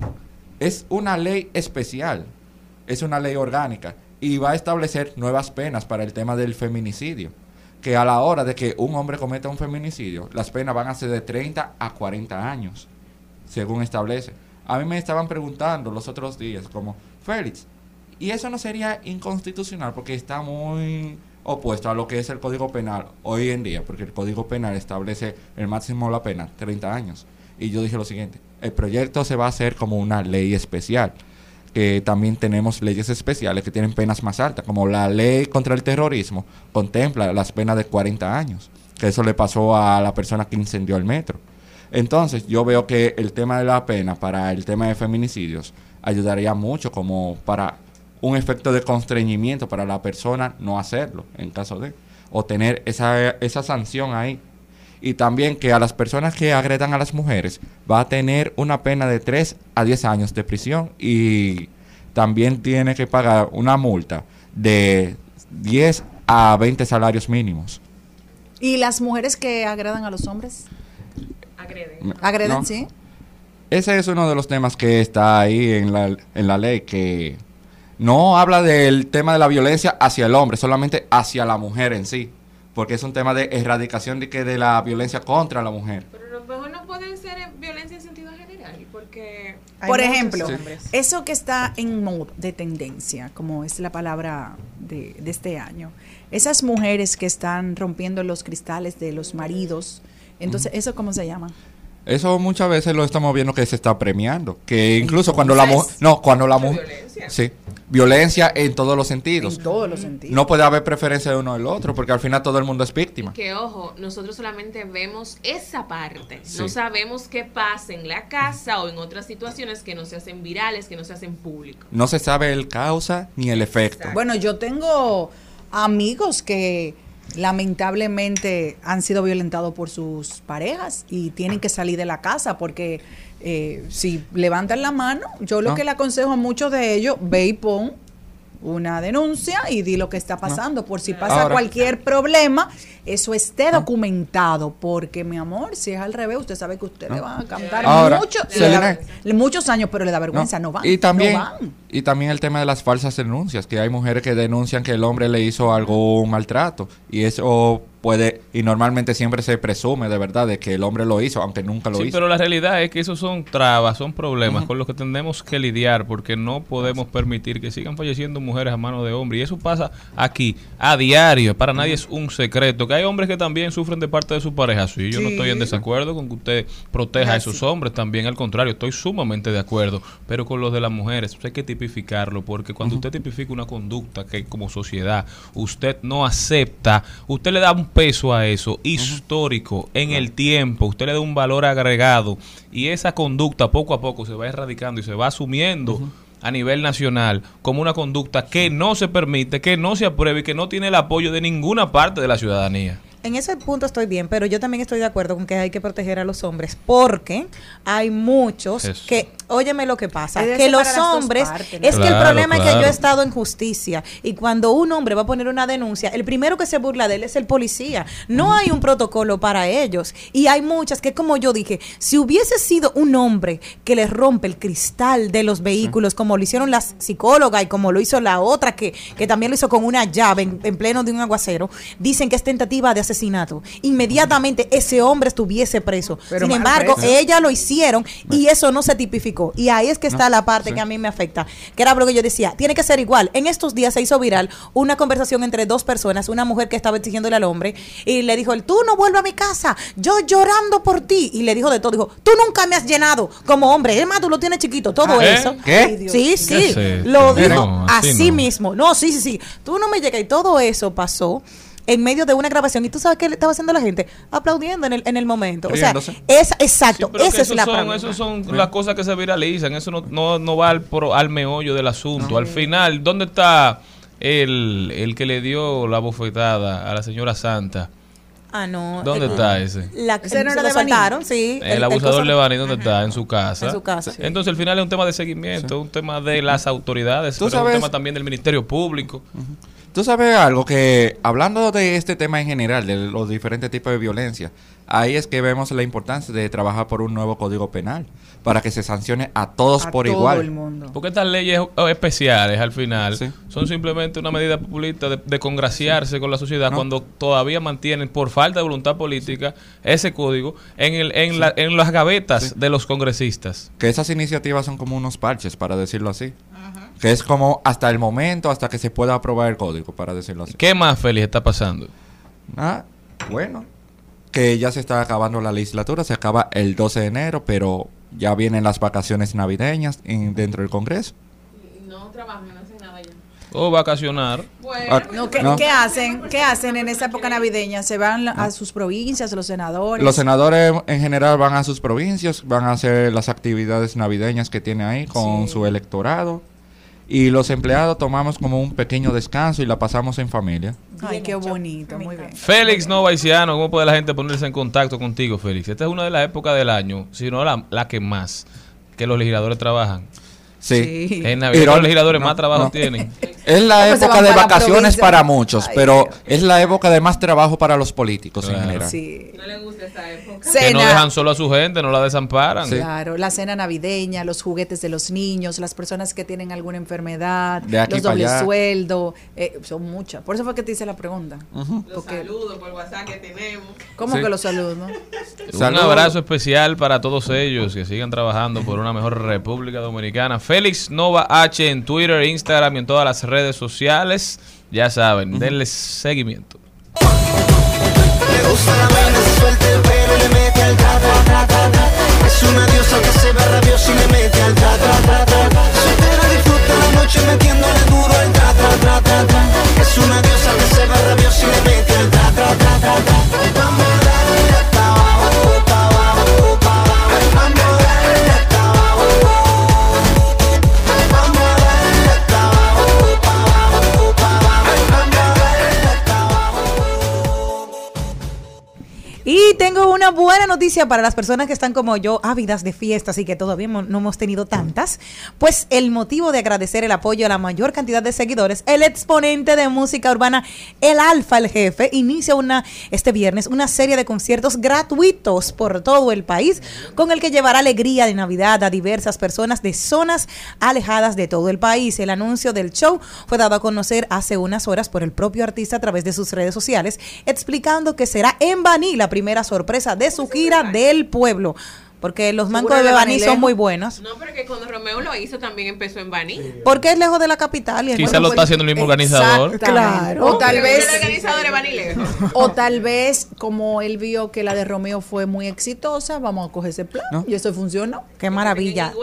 es una ley especial, es una ley orgánica y va a establecer nuevas penas para el tema del feminicidio. Que a la hora de que un hombre cometa un feminicidio, las penas van a ser de 30 a 40 años, según establece. A mí me estaban preguntando los otros días, como, Félix, ¿y eso no sería inconstitucional? Porque está muy opuesto a lo que es el Código Penal hoy en día, porque el Código Penal establece el máximo de la pena, 30 años. Y yo dije lo siguiente, el proyecto se va a hacer como una ley especial, que también tenemos leyes especiales que tienen penas más altas, como la ley contra el terrorismo contempla las penas de 40 años, que eso le pasó a la persona que incendió el metro. Entonces, yo veo que el tema de la pena para el tema de feminicidios ayudaría mucho como para un efecto de constreñimiento para la persona no hacerlo, en caso de, o tener esa, esa sanción ahí. Y también que a las personas que agredan a las mujeres va a tener una pena de 3 a 10 años de prisión y también tiene que pagar una multa de 10 a 20 salarios mínimos. ¿Y las mujeres que agradan a los hombres? Agreden. ¿Agreden, No. sí? Ese es uno de los temas que está ahí en la, en la ley, que no habla del tema de la violencia hacia el hombre, solamente hacia la mujer en sí, porque es un tema de erradicación de, que de la violencia contra la mujer. Pero a lo mejor no puede ser en violencia en sentido general, porque... Por ejemplo, hombres. eso que está en moda de tendencia, como es la palabra de, de este año, esas mujeres que están rompiendo los cristales de los maridos, entonces, ¿eso cómo se llama? Eso muchas veces lo estamos viendo que se está premiando, que incluso cuando la mujer, no, cuando la mujer, sí, violencia en todos los sentidos. En todos los sentidos. No puede haber preferencia de uno del otro, porque al final todo el mundo es víctima. Que ojo, nosotros solamente vemos esa parte. No Sí. sabemos qué pasa en la casa o en otras situaciones que no se hacen virales, que no se hacen públicos. No se sabe el causa ni el efecto. Bueno, yo tengo amigos que lamentablemente han sido violentados por sus parejas y tienen que salir de la casa porque eh, si levantan la mano, yo lo No. que le aconsejo a muchos de ellos, ve y pon una denuncia y di lo que está pasando. Por si pasa Ahora- cualquier problema, eso esté documentado. Porque, mi amor, si es al revés, usted sabe que usted le va a cantar Ahora, mucho, Selena- le da- muchos años, pero le da vergüenza, no, van. Y también, no van. y también el tema de las falsas denuncias, que hay mujeres que denuncian que el hombre le hizo algún maltrato y eso puede, y normalmente siempre se presume de verdad de que el hombre lo hizo, aunque nunca lo Sí, hizo. pero la realidad es que esos son trabas, son problemas con los que tenemos que lidiar porque no podemos permitir que sigan falleciendo mujeres a mano de hombres. Y eso pasa aquí, a diario. Para nadie es un secreto. Que hay hombres que también sufren de parte de su pareja. Sí, yo no estoy en desacuerdo con que usted proteja a Es esos hombres también. Al contrario, estoy sumamente de acuerdo. Pero con los de las mujeres, pues hay que tipificarlo porque cuando usted tipifica una conducta que como sociedad usted no acepta, usted le da un peso a eso histórico en el tiempo, usted le da un valor agregado y esa conducta poco a poco se va erradicando y se va asumiendo a nivel nacional como una conducta que no se permite, que no se apruebe y que no tiene el apoyo de ninguna parte de la ciudadanía. En ese punto estoy bien, pero yo también estoy de acuerdo con que hay que proteger a los hombres porque hay muchos Eso. que Óyeme lo que pasa, que los hombres, partes, ¿no? es que el Claro, problema es que yo he estado en justicia y cuando un hombre va a poner una denuncia, el primero que se burla de él es el policía. No hay un protocolo para ellos y hay muchas que como yo dije, si hubiese sido un hombre que les rompe el cristal de los vehículos como lo hicieron las psicólogas y como lo hizo la otra que, que también lo hizo con una llave en, en pleno de un aguacero, dicen que es tentativa de asesinato. Inmediatamente ese hombre estuviese preso. Pero Sin embargo, preso. ella lo hicieron y eso no se tipificó. Y ahí es que está la parte que a mí me afecta, que era lo que yo decía, tiene que ser igual. En estos días se hizo viral una conversación entre dos personas, una mujer que estaba exigiéndole al hombre y le dijo, tú no vuelvas a mi casa, yo llorando por ti. Y le dijo de todo, dijo, tú nunca me has llenado como hombre, es más, tú lo tienes chiquito, todo ¿Eh? eso. ¿Qué? Sí, ¿Qué sí, lo dijo no, así así no. mismo. No, sí, sí, sí, tú no me llegas y todo eso pasó en medio de una grabación y tú sabes qué le estaba haciendo la gente aplaudiendo en el, en el momento. O sea, es exacto, que esa es la son, problema. esos son las cosas que se viralizan. Eso no, no, no va al, pro- al meollo del asunto. Al final, ¿dónde está el, el que le dio la bofetada a la señora Santa? Ah, no. ¿Dónde eh, está ese? La, Ese no lo soltaron, sí. El, abusador cosa- Levani, ¿dónde está? En su casa. En su casa. Sí. Entonces, al final es un tema de seguimiento, un tema de las autoridades, Tú pero es un tema también del Ministerio Público. Tú sabes algo que, hablando de este tema en general, de los diferentes tipos de violencia, ahí es que vemos la importancia de trabajar por un nuevo código penal, para que se sancione a todos A por todo igual. el mundo. Porque estas leyes especiales al final Sí. son simplemente una medida populista de, de congraciarse con la sociedad No. cuando todavía mantienen por falta de voluntad política ese código en, el, en, la- en las gavetas de los congresistas. Que esas iniciativas son como unos parches, para decirlo así. Que es como hasta el momento, hasta que se pueda aprobar el código, para decirlo así. ¿Qué más feliz está pasando? Ah, bueno. Que ya se está acabando la legislatura, se acaba el 12 de enero, pero ya vienen las vacaciones navideñas en- dentro del Congreso. No trabajan, no hacen nada ya. O vacacionar. Bueno, Ah, No, ¿qué, no. qué hacen? ¿Qué hacen en esa época navideña? ¿Se van a sus provincias, los senadores? Los senadores en general van a sus provincias, van a hacer las actividades navideñas que tiene ahí con su electorado. Y los empleados tomamos como un pequeño descanso y la pasamos en familia. Ay, qué bonito, muy bien. Félix Novaiciano, ¿cómo puede la gente ponerse en contacto contigo, Félix? Esta es una de las épocas del año, si no la, la que más, que los legisladores trabajan. Sí. Sí. En Navidad los legisladores no, más trabajo no. tienen. *laughs* Es la Pues época de vacaciones para muchos, Ay, pero Dios. es la época de más trabajo para los políticos en general. Sí. no le gusta esa época. Que no dejan solo a su gente, no la desamparan. Sí. Claro, la cena navideña, los juguetes de los niños, las personas que tienen alguna enfermedad, De aquí los dobles allá. sueldo, eh, son muchas. Por eso fue que te hice la pregunta. Los Porque- saludos por WhatsApp que tenemos. ¿Cómo Sí. que los saludo? *laughs* Un Saludos. abrazo especial para todos ellos que sigan trabajando por una mejor República Dominicana. Félix Nova H en Twitter, Instagram y en todas las redes sociales. Ya saben, denles seguimiento. Le gusta la vaina, se suelta el pelo y le mete al tra, tra, tra, tra, tra. Es una diosa que se ve rabiosa y le mete al tra, tra, tra, tra, tra. Noticia para las personas que están como yo, ávidas de fiestas y que todavía no hemos tenido tantas. Pues el motivo de agradecer el apoyo a la mayor cantidad de seguidores, el exponente de música urbana, el Alfa, el jefe, inicia una este viernes una serie de conciertos gratuitos por todo el país, con el que llevará alegría de Navidad a diversas personas de zonas alejadas de todo el país. El anuncio del show fue dado a conocer hace unas horas por el propio artista a través de sus redes sociales, explicando que será en Baní la primera sorpresa de su gira del pueblo. Porque los mangos de Baní son muy buenos. No, pero que cuando Romeo lo hizo también empezó en Baní. Porque es lejos de la capital. Y es- Quizá lo está haciendo el mismo organizador. Claro. O tal vez El organizador de Baní lejos. O tal vez, como él vio que la de Romeo fue muy exitosa, vamos a coger ese plan. Y eso funcionó. Qué maravilla.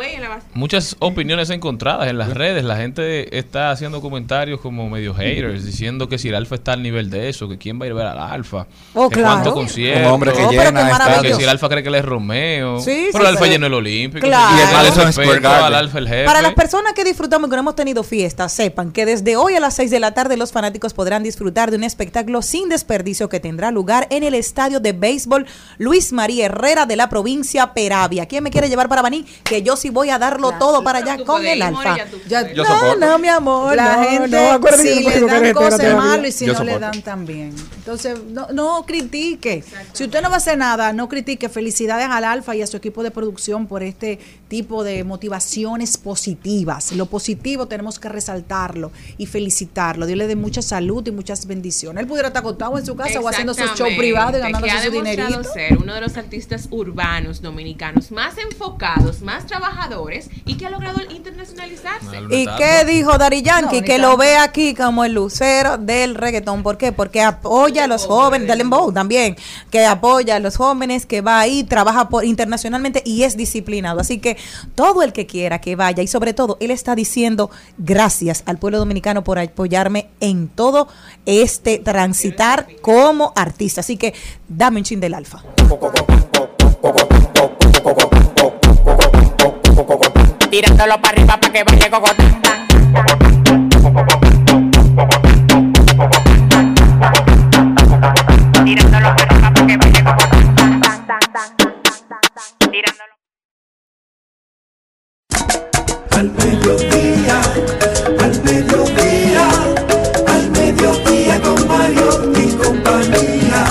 Muchas opiniones encontradas en las redes. La gente está haciendo comentarios como medio haters, diciendo que si el alfa está al nivel de eso, que quién va a ir a ver al alfa, Oh, que claro. cuánto concierto, Un hombre que Oh, pero llena qué estadio. que si el alfa cree que él es Romeo. Sí, Sí, Pero sí, el alfa pero- lleno el olímpico. Claro. Y el Madison Square Garden. al alfa el jefe. Para las personas que disfrutamos y que no hemos tenido fiesta, sepan que desde hoy a las 6 de la tarde los fanáticos podrán disfrutar de un espectáculo sin desperdicio que tendrá lugar en el estadio de béisbol Luis María Herrera de la provincia Peravia. ¿Quién me quiere llevar para Baní? Que yo sí voy a darlo todo para allá con el alfa. More, ya tú- Ya- Yo no, soporto. no, mi amor. la no, gente, no, si le dan cosas malo y si Yo no le dan también. Entonces, no, no critique. Si usted no va a hacer nada, no critique. Felicidades al Alfa y a su equipo de producción por este tipo de motivaciones positivas. Lo positivo tenemos que resaltarlo y felicitarlo. Dios le dé mucha salud y muchas bendiciones. Él pudiera estar acostado en su casa o haciendo shows Exactamente, privados y ganándose su dinerito. ser uno de los artistas urbanos dominicanos más enfocados, más trabajadores y que ha logrado internacionalizarse. ¿Y qué dijo Dari Yankee? No, que lo ve aquí como el lucero del reggaetón. ¿Por qué? Porque apoya a los jóvenes, del Dembow también, que apoya a los jóvenes, que va ahí, trabaja por, y es disciplinado. Así que todo el que quiera que vaya y sobre todo él está diciendo gracias al pueblo dominicano por apoyarme en todo este transitar como artista. Así que dame un chin del alfa. Tirándolo para arriba para que vaya Al mediodía, al mediodía, al mediodía con Mario y compañía.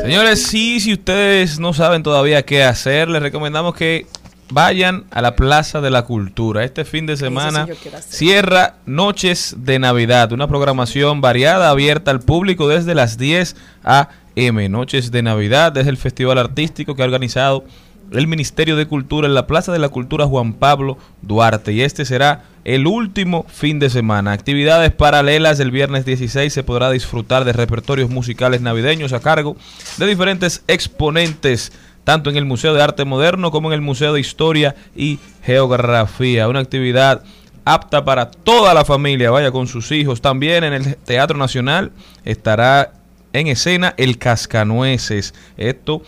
Señores, sí, si ustedes no saben todavía qué hacer, les recomendamos que vayan a la Plaza de la Cultura. Este fin de semana cierra Noches de Navidad, una programación variada, abierta al público desde las 10 a.m. Noches de Navidad es el festival artístico que ha organizado el Ministerio de Cultura en la Plaza de la Cultura Juan Pablo Duarte y este será el último fin de semana. Actividades paralelas el viernes 16 se podrá disfrutar de repertorios musicales navideños a cargo de diferentes exponentes tanto en el Museo de Arte Moderno como en el Museo de Historia y Geografía. Una actividad apta para toda la familia, vaya con sus hijos. También en el Teatro Nacional estará en escena El Cascanueces. Esto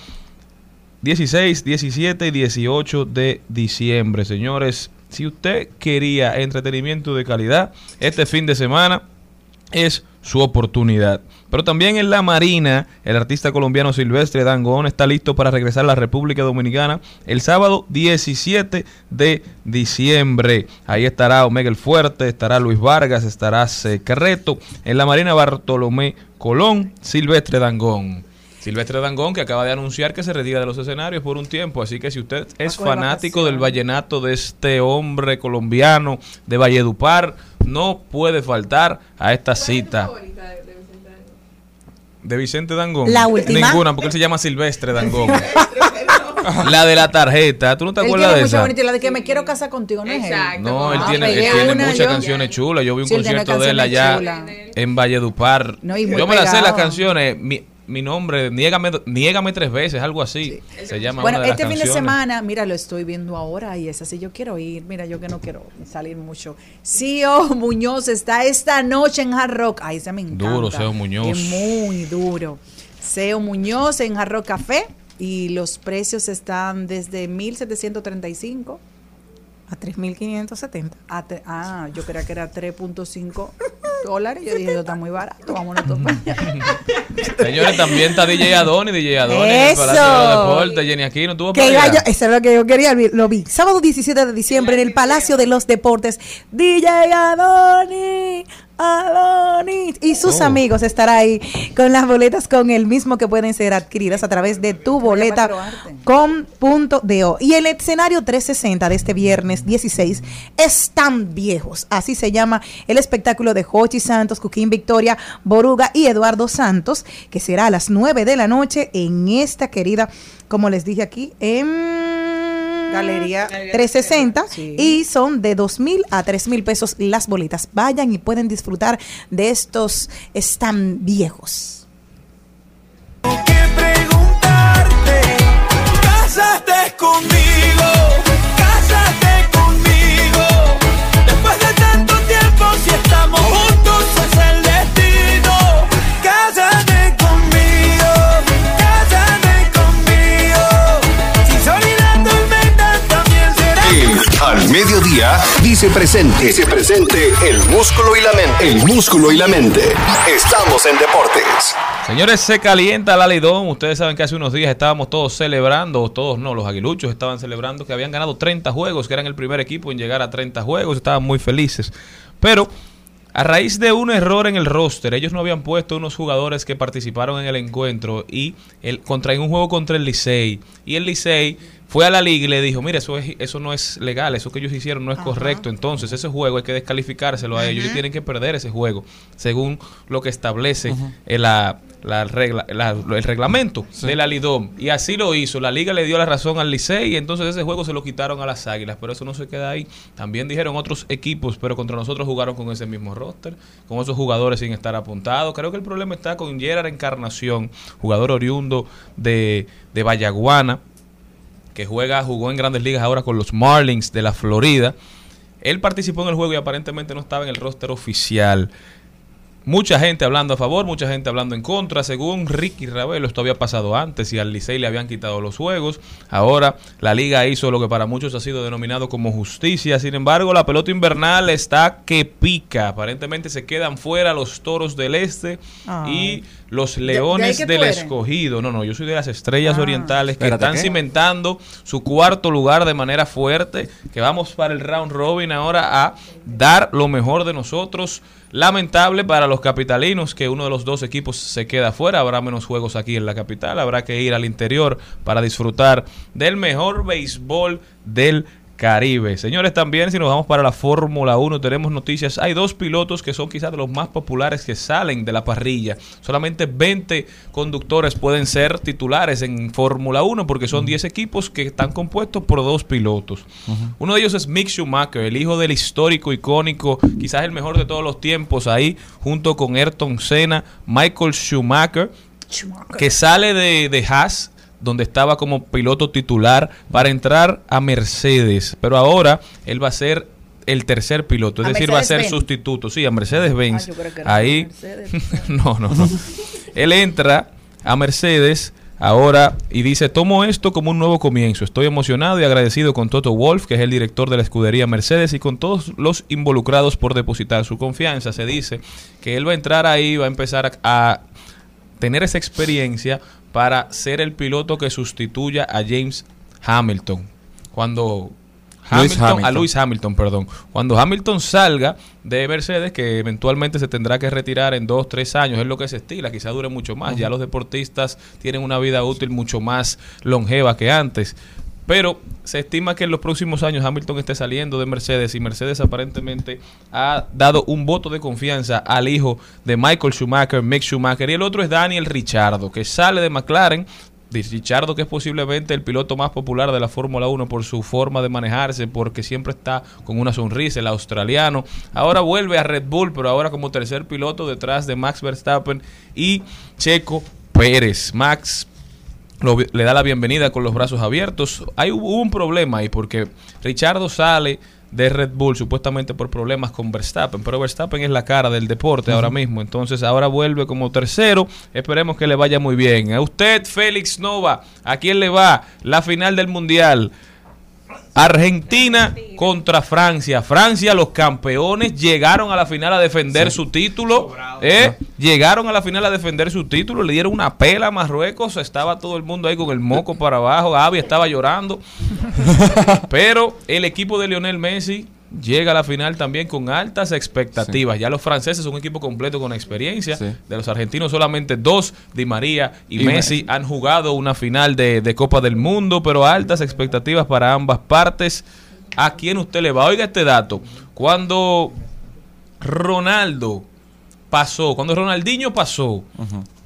16, 17 y 18 de diciembre, señores. Si usted quería entretenimiento de calidad, este fin de semana es su oportunidad. Pero también en la Marina, el artista colombiano Silvestre Dangón está listo para regresar a la República Dominicana el sábado 17 de diciembre. Ahí estará Omega el Fuerte, estará Luis Vargas, estará Secreto. En la Marina Bartolomé Colón, Silvestre Dangón. Silvestre Dangón que acaba de anunciar que se retira de los escenarios por un tiempo, así que si usted es fanático del vallenato de este hombre colombiano de Valledupar, no puede faltar a esta cita. De Vicente Dangón. La última. Ninguna, porque él se llama Silvestre Dangón. *laughs* la de la tarjeta, ¿tú no te Él acuerdas tiene de mucha esa? bonita, la de que me quiero casar contigo, ¿no? Exacto. No, él Ah, tiene, él tiene una muchas yo. canciones chulas. Yo vi un Sí, concierto de él allá chulas. en Valledupar. No, y muy yo me la sé las canciones. Mi, mi nombre, niégame, niégame tres veces, algo así. Se llama Bueno, este fin de semana, mira, lo estoy viendo ahora y es así, yo quiero ir, mira, yo que no quiero salir mucho. CEO Muñoz está esta noche en Hard Rock. Ay, ese me encanta. Duro, Seo Muñoz. Es muy duro. CEO Muñoz en Hard Rock Café y los precios están desde 1735 A 3.570. a tre- ah, yo creía que era 3.5 dólares. Yo dije, eso está muy barato, vámonos todos para *laughs* allá. Señores, también está DJ Adoni, DJ Adoni en el. Palacio de Deportes. Jenny Aquino, tuvo Que iba yo- eso es lo que yo quería, lo vi. Sábado 17 de diciembre en el Palacio de los Deportes. DJ Adoni, Y sus Oh. amigos estará ahí con las boletas con el mismo que pueden ser adquiridas a través de tu boleta con punto de O. Y el escenario 360 de este viernes 16 están viejos. Así se llama el espectáculo de Jochi Santos, Cuquín Victoria, Boruga y Eduardo Santos, que será a las 9 de la noche en esta querida, como les dije aquí, en Galería 360 Sí. y son de dos mil a tres mil pesos las boletas. Vayan y pueden disfrutar de estos están viejos. Cásate conmigo, Dice presente. Dice presente el músculo y la mente. El músculo y la mente. Estamos en deportes. Señores, se calienta la Lidón. Ustedes saben que hace unos días estábamos todos celebrando, todos no, los aguiluchos estaban celebrando que habían ganado 30 juegos, que eran el primer equipo en llegar a 30 juegos, estaban muy felices. Pero a raíz de un error en el roster, ellos no habían puesto unos jugadores que participaron en el encuentro y el, contra en un juego contra el Licey. Y el Licey fue a la liga y le dijo, mire, eso, es, eso no es legal, eso que ellos hicieron no es correcto. Entonces, ese juego hay que descalificárselo a ellos. Ellos tienen que perder ese juego, según lo que establece eh, la, la regla, la- el reglamento de la Lidom. Y así lo hizo. La liga le dio la razón al Licey y entonces ese juego se lo quitaron a las Águilas. Pero eso no se queda ahí. También dijeron otros equipos, pero contra nosotros jugaron con ese mismo roster, con esos jugadores sin estar apuntados. Creo que el problema está con Gerard Encarnación, jugador oriundo de, de Vallaguana, que juega, jugó en grandes ligas ahora con los Marlins de la Florida. Él participó en el juego y aparentemente no estaba en el roster oficial. Mucha gente hablando a favor, mucha gente hablando en contra. Según Ricky Ravelo, esto había pasado antes y al Licey le habían quitado los juegos. Ahora la liga hizo lo que para muchos ha sido denominado como justicia. Sin embargo, la pelota invernal está que pica. Aparentemente se quedan fuera los toros del este y los leones del eres? escogido. No, no, yo soy de las estrellas Ah. orientales que Espérate, están ¿qué? cimentando su cuarto lugar de manera fuerte. Que vamos para el round robin ahora a dar lo mejor de nosotros. Lamentable para los capitalinos que uno de los dos equipos se queda fuera. Habrá menos juegos aquí en la capital. Habrá que ir al interior para disfrutar del mejor béisbol del Caribe. Señores, también si nos vamos para la Fórmula 1 tenemos noticias. Hay dos pilotos que son quizás de los más populares que salen de la parrilla. Solamente 20 conductores pueden ser titulares en Fórmula 1 porque son 10 equipos que están compuestos por dos pilotos. Uno de ellos es Mick Schumacher, el hijo del histórico, icónico, quizás el mejor de todos los tiempos ahí, junto con Ayrton Senna, Michael Schumacher, que sale de, de Haas, donde estaba como piloto titular, para entrar a Mercedes. Pero ahora él va a ser el tercer piloto, es ¿A decir, va a ser sustituto, sí, a Mercedes-Benz. Ah, Ahí, Mercedes. *laughs* no, no, no. Él entra a Mercedes ahora y dice, tomo esto como un nuevo comienzo. Estoy emocionado y agradecido con Toto Wolf, que es el director de la escudería Mercedes, y con todos los involucrados por depositar su confianza. Se dice que él va a entrar ahí, va a empezar a, a tener esa experiencia para ser el piloto que sustituya a James Hamilton. Cuando Lewis Hamilton, a Hamilton. Lewis Hamilton, perdón. Cuando Hamilton salga de Mercedes, que eventualmente se tendrá que retirar en dos, tres años, es lo que se estila, quizá dure mucho más. Ya los deportistas tienen una vida útil mucho más longeva que antes. Pero se estima que en los próximos años Hamilton esté saliendo de Mercedes y Mercedes aparentemente ha dado un voto de confianza al hijo de Michael Schumacher, Mick Schumacher, y el otro es Daniel Richardo, que sale de McLaren. Richardo, que es posiblemente el piloto más popular de la Fórmula 1 por su forma de manejarse, porque siempre está con una sonrisa, el australiano. Ahora vuelve a Red Bull, pero ahora como tercer piloto detrás de Max Verstappen y Checo Pérez. Max lo- le da la bienvenida con los brazos abiertos. Hay hubo un problema ahí porque Richardo sale de Red Bull supuestamente por problemas con Verstappen, pero Verstappen es la cara del deporte ahora mismo, entonces ahora vuelve como tercero. Esperemos que le vaya muy bien. A usted, Félix Nova, ¿a quién le va la final del Mundial? Argentina contra Francia. Francia, los campeones, llegaron a la final a defender su título. ¿eh? Llegaron a la final a defender su título. Le dieron una pela a Marruecos. Estaba todo el mundo ahí con el moco para abajo. Gaby estaba llorando. *laughs* Pero el equipo de Lionel Messi llega a la final también con altas expectativas. Ya los franceses son un equipo completo con experiencia. De los argentinos solamente dos, Di María y, Y Messi, han jugado una final de, de Copa del Mundo, pero altas expectativas para ambas partes. ¿A quién usted le va? Oiga este dato. Cuando Ronaldo pasó, cuando Ronaldinho pasó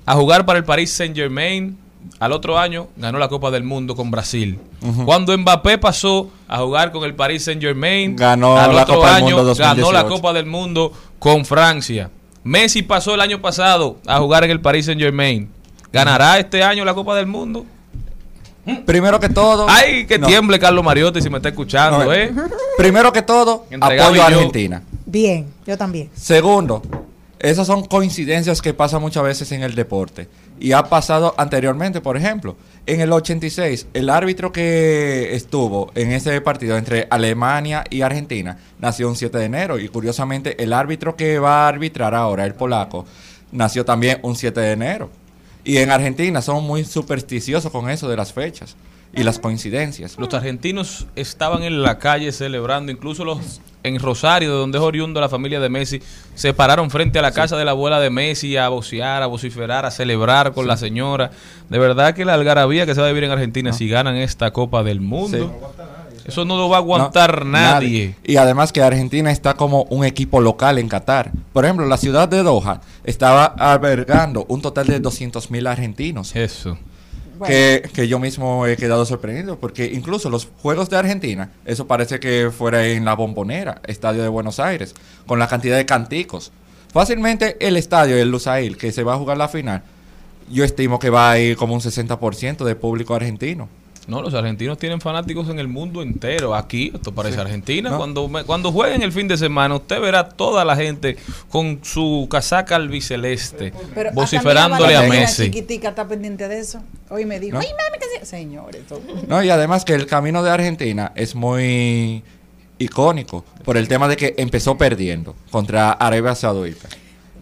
a jugar para el Paris Saint Germain, al otro año ganó la Copa del Mundo con Brasil. Cuando Mbappé pasó a jugar con el Paris Saint Germain, Ganó al la otro Copa del año Mundo ganó la 2018. Copa del Mundo con Francia. Messi pasó el año pasado a jugar en el Paris Saint Germain. ¿Ganará este año la Copa del Mundo? Primero que todo. Ay, que No. tiemble Carlos Mariotti si me está escuchando, No, ¿eh? *laughs* Primero que todo, apoyo a. Argentina. Bien, yo también. Segundo, Esas son coincidencias que pasan muchas veces en el deporte. Y ha pasado anteriormente, por ejemplo, en el 86, el árbitro que estuvo en ese partido entre Alemania y Argentina nació un 7 de enero. Y curiosamente, el árbitro que va a arbitrar ahora, el polaco, nació también un 7 de enero. Y en Argentina son muy supersticiosos con eso de las fechas y las coincidencias. Los argentinos estaban en la calle celebrando, incluso los en Rosario, de donde es oriundo la familia de Messi, se pararon frente a la casa de la abuela de Messi a vocear, a vociferar, a celebrar con la señora. De verdad que la algarabía que se va a vivir en Argentina si ganan esta Copa del Mundo, eso no lo va a aguantar No, nadie. Y además que Argentina está como un equipo local en Qatar. Por ejemplo, la ciudad de Doha estaba albergando un total de 200 mil argentinos. Eso. Que, yo mismo he quedado sorprendido porque incluso los Juegos de Argentina, eso parece que fuera en la Bombonera, Estadio de Buenos Aires, con la cantidad de canticos. Fácilmente el estadio, el Lusail, que se va a jugar la final, yo estimo que va a ir como un 60% de público argentino. No, los argentinos tienen fanáticos en el mundo entero. Aquí, esto parece Sí. Argentina. No. Cuando, me- cuando jueguen el fin de semana, usted verá toda la gente con su casaca albiceleste, Pero vociferándole a La Messi. chiquitica está pendiente de eso. Hoy me dijo, ¿No? ay, mami, que sí". Señores, todo- No, y además que el camino de Argentina es muy icónico por el tema de que empezó perdiendo contra Arabia Saudita.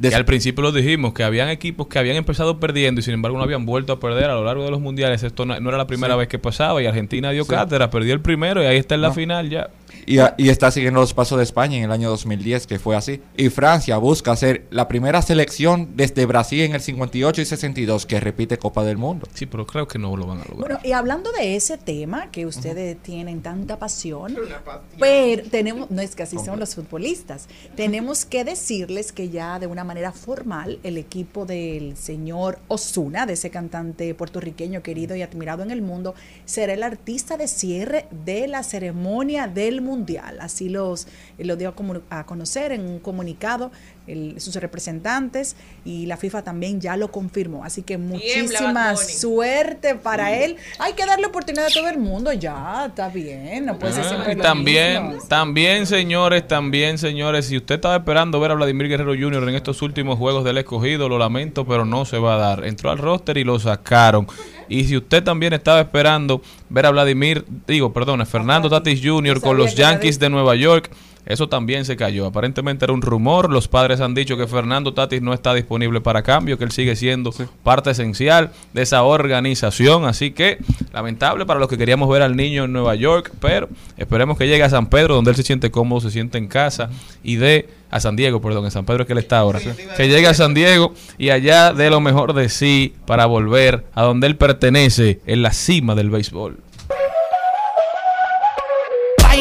Que al principio lo dijimos, que habían equipos que habían empezado perdiendo y sin embargo no habían vuelto a perder a lo largo de los mundiales. Esto no, no era la primera Sí. vez que pasaba y Argentina dio Sí. cátedra, perdió el primero y ahí está en la No. final ya. Y, a- y está siguiendo los pasos de España en el año 2010, que fue así. Y Francia busca ser la primera selección desde Brasil en el 58 y 62 que repite Copa del Mundo. Sí, pero creo que no lo van a lograr. Bueno, y hablando de ese tema que ustedes tienen tanta pasión, pero tenemos, no es que así son los futbolistas, tenemos que decirles que ya de una manera formal el equipo del señor Osuna, de ese cantante puertorriqueño querido y admirado en el mundo, será el artista de cierre de la ceremonia del mundial. Así los lo dio a, a conocer en un comunicado el- sus representantes y la FIFA también ya lo confirmó. Así que muchísima suerte para él. Hay que darle oportunidad a todo el mundo ya, está bien, no puede ser Ah, siempre y lo también, mismo. también, señores, también, señores, si usted estaba esperando ver a Vladimir Guerrero Jr. en estos últimos juegos del escogido, lo lamento, pero no se va a dar. Entró al roster y lo sacaron. Y si usted también estaba esperando ver a Vladimir, digo, perdón, a Fernando Tatis Jr. con los Yankees de Nueva York, eso también se cayó. Aparentemente era un rumor. Los padres han dicho que Fernando Tatis no está disponible para cambio, que él sigue siendo parte esencial de esa organización. Así que lamentable para los que queríamos ver al niño en Nueva York, pero esperemos que llegue a San Pedro, donde él se siente cómodo, se siente en casa y de a San Diego, perdón, en San Pedro es que él está ahora. Que llegue a San Diego y allá dé lo mejor de sí para volver a donde él pertenece, en la cima del béisbol.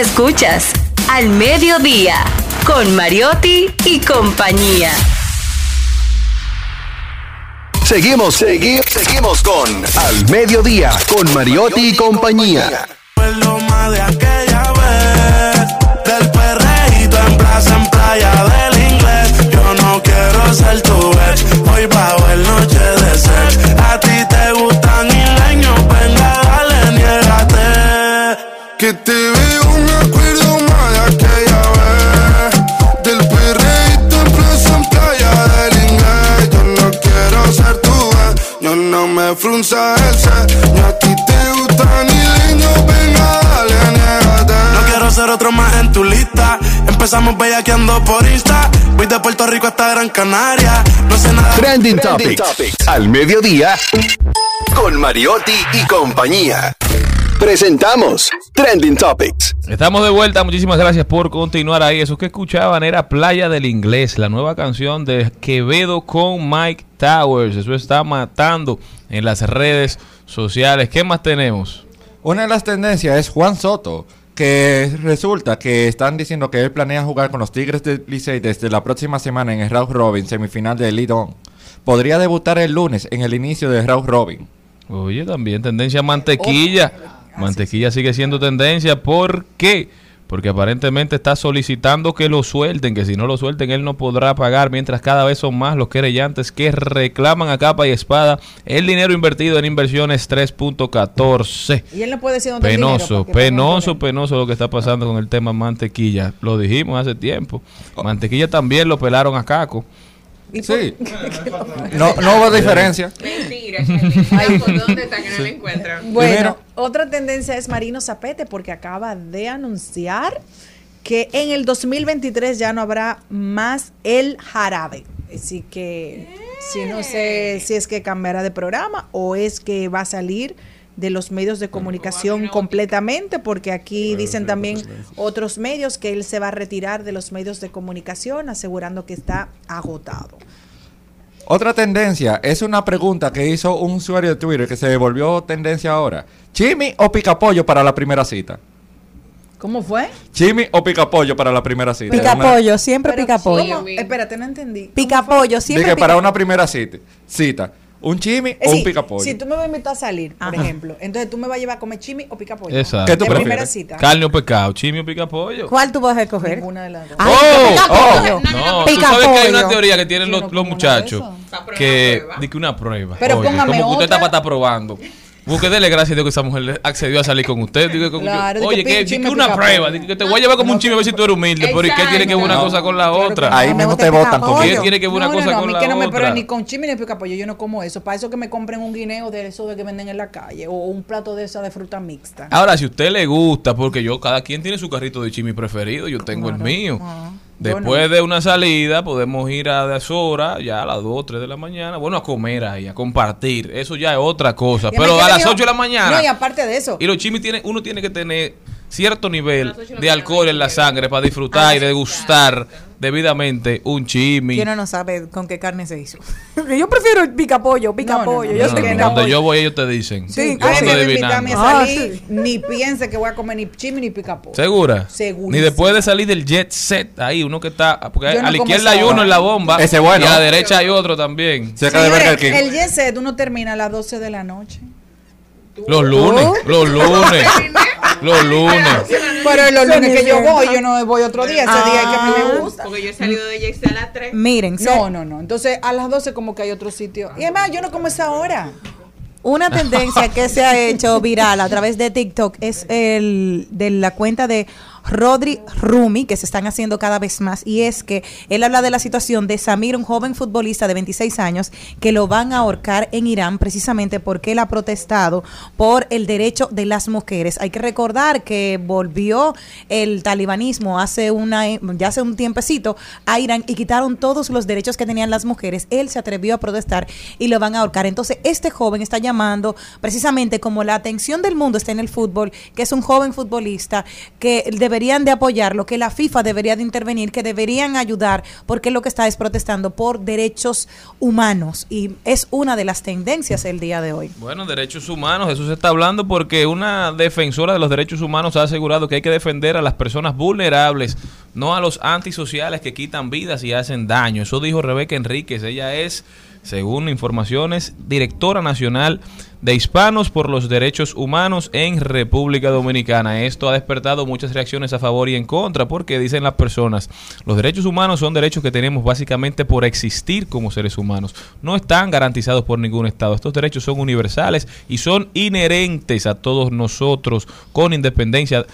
Escuchas Al Mediodía con Mariotti y compañía. Seguimos, segui- seguimos con Al Mediodía, con Mariotti y compañía. Recuerdo más de aquella vez Del perreíto en plaza, en playa del inglés Yo no quiero ser otro más en tu lista Empezamos bellaqueando por Insta Voy de Puerto Rico hasta Gran Canaria No sé nada Trending Topics. Al mediodía, con Mariotti y compañía. Presentamos Trending Topics. Estamos de vuelta, muchísimas gracias por continuar ahí. Eso que escuchaban era Playa del Inglés, la nueva canción de Quevedo con Mike Towers. Eso está matando en las redes sociales. ¿Qué más tenemos? Una de las tendencias es Juan Soto, que resulta que están diciendo que él planea jugar con los Tigres de Licey desde la próxima semana en el Round Robin, semifinal de Lidón. Podría debutar el lunes en el inicio del Round Robin. Oye, también tendencia mantequilla. Mantequilla sigue siendo tendencia. ¿Por qué? Porque aparentemente está solicitando que lo suelten, que si no lo suelten él no podrá pagar, mientras cada vez son más los querellantes que reclaman a capa y espada el dinero invertido en inversiones 3.14. Y él no puede decir dónde el Penoso, penoso, penoso lo que está pasando con el tema mantequilla. Lo dijimos hace tiempo. Mantequilla también lo pelaron a Caco. Sí. *laughs* No, no hubo diferencia. Mentira, Charlie. ¿Dónde está que no lo encuentran? Bueno, otra tendencia es Marino Zapete porque acaba de anunciar que en el 2023 ya no habrá más el jarabe. Así que si no sé si es que cambiará de programa o es que va a salir de los medios de comunicación completamente, porque aquí dicen también otros medios que él se va a retirar de los medios de comunicación, asegurando que está agotado. Otra tendencia es una pregunta que hizo un usuario de Twitter que se volvió tendencia ahora. ¿Chimi o picapollo para la primera cita? ¿Cómo fue? ¿Chimi o picapollo para la primera cita? Pica Una- pollo, siempre pica pollo. ¿Cómo? Espérate, no entendí. Pica pollo, siempre Dije, pica para una primera cita, cita ¿un chimi o un decir, picapollo? Si tú me vas a invitar a salir, por ejemplo, entonces tú me vas a llevar a comer chimi o pica pollo. Exacto. ¿Qué tú de prefieres? primera cita. Carne o pescado, chimi o pica pollo. ¿Cuál tú vas a escoger? Ninguna de las dos. Ay, ¡Oh! pica oh. No, tú Pica sabes que hay una pollo. teoría que tienen los, los muchachos que di que una prueba. Pero Oye, póngame como que usted está otra. para estar probando. Busque dele gracias a Dios que esa mujer le accedió a salir con usted. Digo, Claro, oye, que chisme una prueba. que te voy a llevar como un chisme a ver si tú eres humilde. Pero ¿y qué tiene que ver una cosa con la otra? Ahí no, mismo te votan con ¿Qué tiene que ver una cosa no, no, con a mí la que no me otra? prueben ni con chimi ni pica pollo. Yo no como eso. Para eso que me compren un guineo de eso de que venden en la calle o un plato de esa de fruta mixta. Ahora, si a usted le gusta, porque yo, cada quien tiene su carrito de chimi preferido, yo tengo el mío. Después de una salida, podemos ir a deshora, ya a las 2 o 3 de la mañana, bueno, a comer ahí, a compartir. Eso ya es otra cosa. Y Pero a las dijo- 8 de la mañana. No, y aparte de eso. Y los chimis tienen, uno tiene que tener cierto nivel de alcohol en la sangre para disfrutar y degustar debidamente un chimi. Uno no sabe con qué carne se hizo. *laughs* yo prefiero el pica pollo, pica pollo. Yo No, soy no, pica donde pollo. yo voy ellos te dicen. Sí, yo me invitan a Ah, salir, ni piense que voy a comer ni chimi ni pica pollo. ¿Segura? Segurísimo. Ni después de salir del jet set ahí, uno que está. Porque Yo no a la izquierda hay uno en la bomba. Ese es bueno. Y a la derecha hay otro también. Cerca de Señores, Burger King. el jet set uno termina a las 12 de la noche. Los lunes, los lunes, *laughs* los lunes. Pero los lunes que yo voy, yo no voy otro día. Ese Ah. día que a mí me gusta. Porque yo he salido de Jackson a las 3. Miren, No, no, no. Entonces a las 12 como que hay otro sitio. Y además yo no como esa hora. Una tendencia que se ha hecho viral a través de TikTok es el de la cuenta de Rodri Rumi, que se están haciendo cada vez más, y es que él habla de la situación de Samir, un joven futbolista de 26 años, que lo van a ahorcar en Irán precisamente porque él ha protestado por el derecho de las mujeres. Hay que recordar que volvió el talibanismo hace una ya hace un tiempecito a Irán y quitaron todos los derechos que tenían las mujeres. Él se atrevió a protestar y lo van a ahorcar. Entonces, este joven está llamando precisamente como la atención del mundo está en el fútbol, que es un joven futbolista, que deberían de apoyarlo, que la FIFA debería de intervenir, que deberían ayudar, porque lo que está es protestando por derechos humanos y es una de las tendencias el día de hoy. Bueno, derechos humanos, eso se está hablando porque una defensora de los derechos humanos ha asegurado que hay que defender a las personas vulnerables, no a los antisociales que quitan vidas y hacen daño. Eso dijo Rebeca Enríquez, ella es, según informaciones, directora nacional de Hispanos por los Derechos Humanos en República Dominicana. Esto ha despertado muchas reacciones a favor y en contra porque dicen las personas, los derechos humanos son derechos que tenemos básicamente por existir como seres humanos. No están garantizados por ningún Estado. Estos derechos son universales y son inherentes a todos nosotros con independencia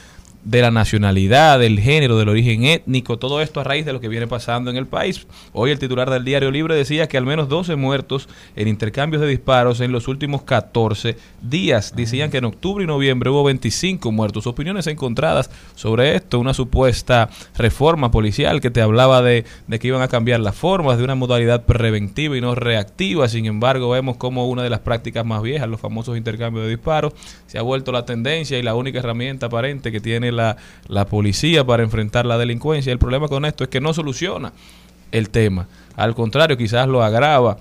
de la nacionalidad, del género, del origen étnico, todo esto a raíz de lo que viene pasando en el país. Hoy el titular del Diario Libre decía que al menos 12 muertos en intercambios de disparos en los últimos 14 días. Decían que en octubre y noviembre hubo 25 muertos. Opiniones encontradas sobre esto, una supuesta reforma policial que te hablaba de, que iban a cambiar las formas de una modalidad preventiva y no reactiva. Sin embargo, vemos como una de las prácticas más viejas, los famosos intercambios de disparos, se ha vuelto la tendencia y la única herramienta aparente que tiene la, la policía para enfrentar la delincuencia. El problema con esto es que no soluciona el tema. Al contrario, quizás lo agrava.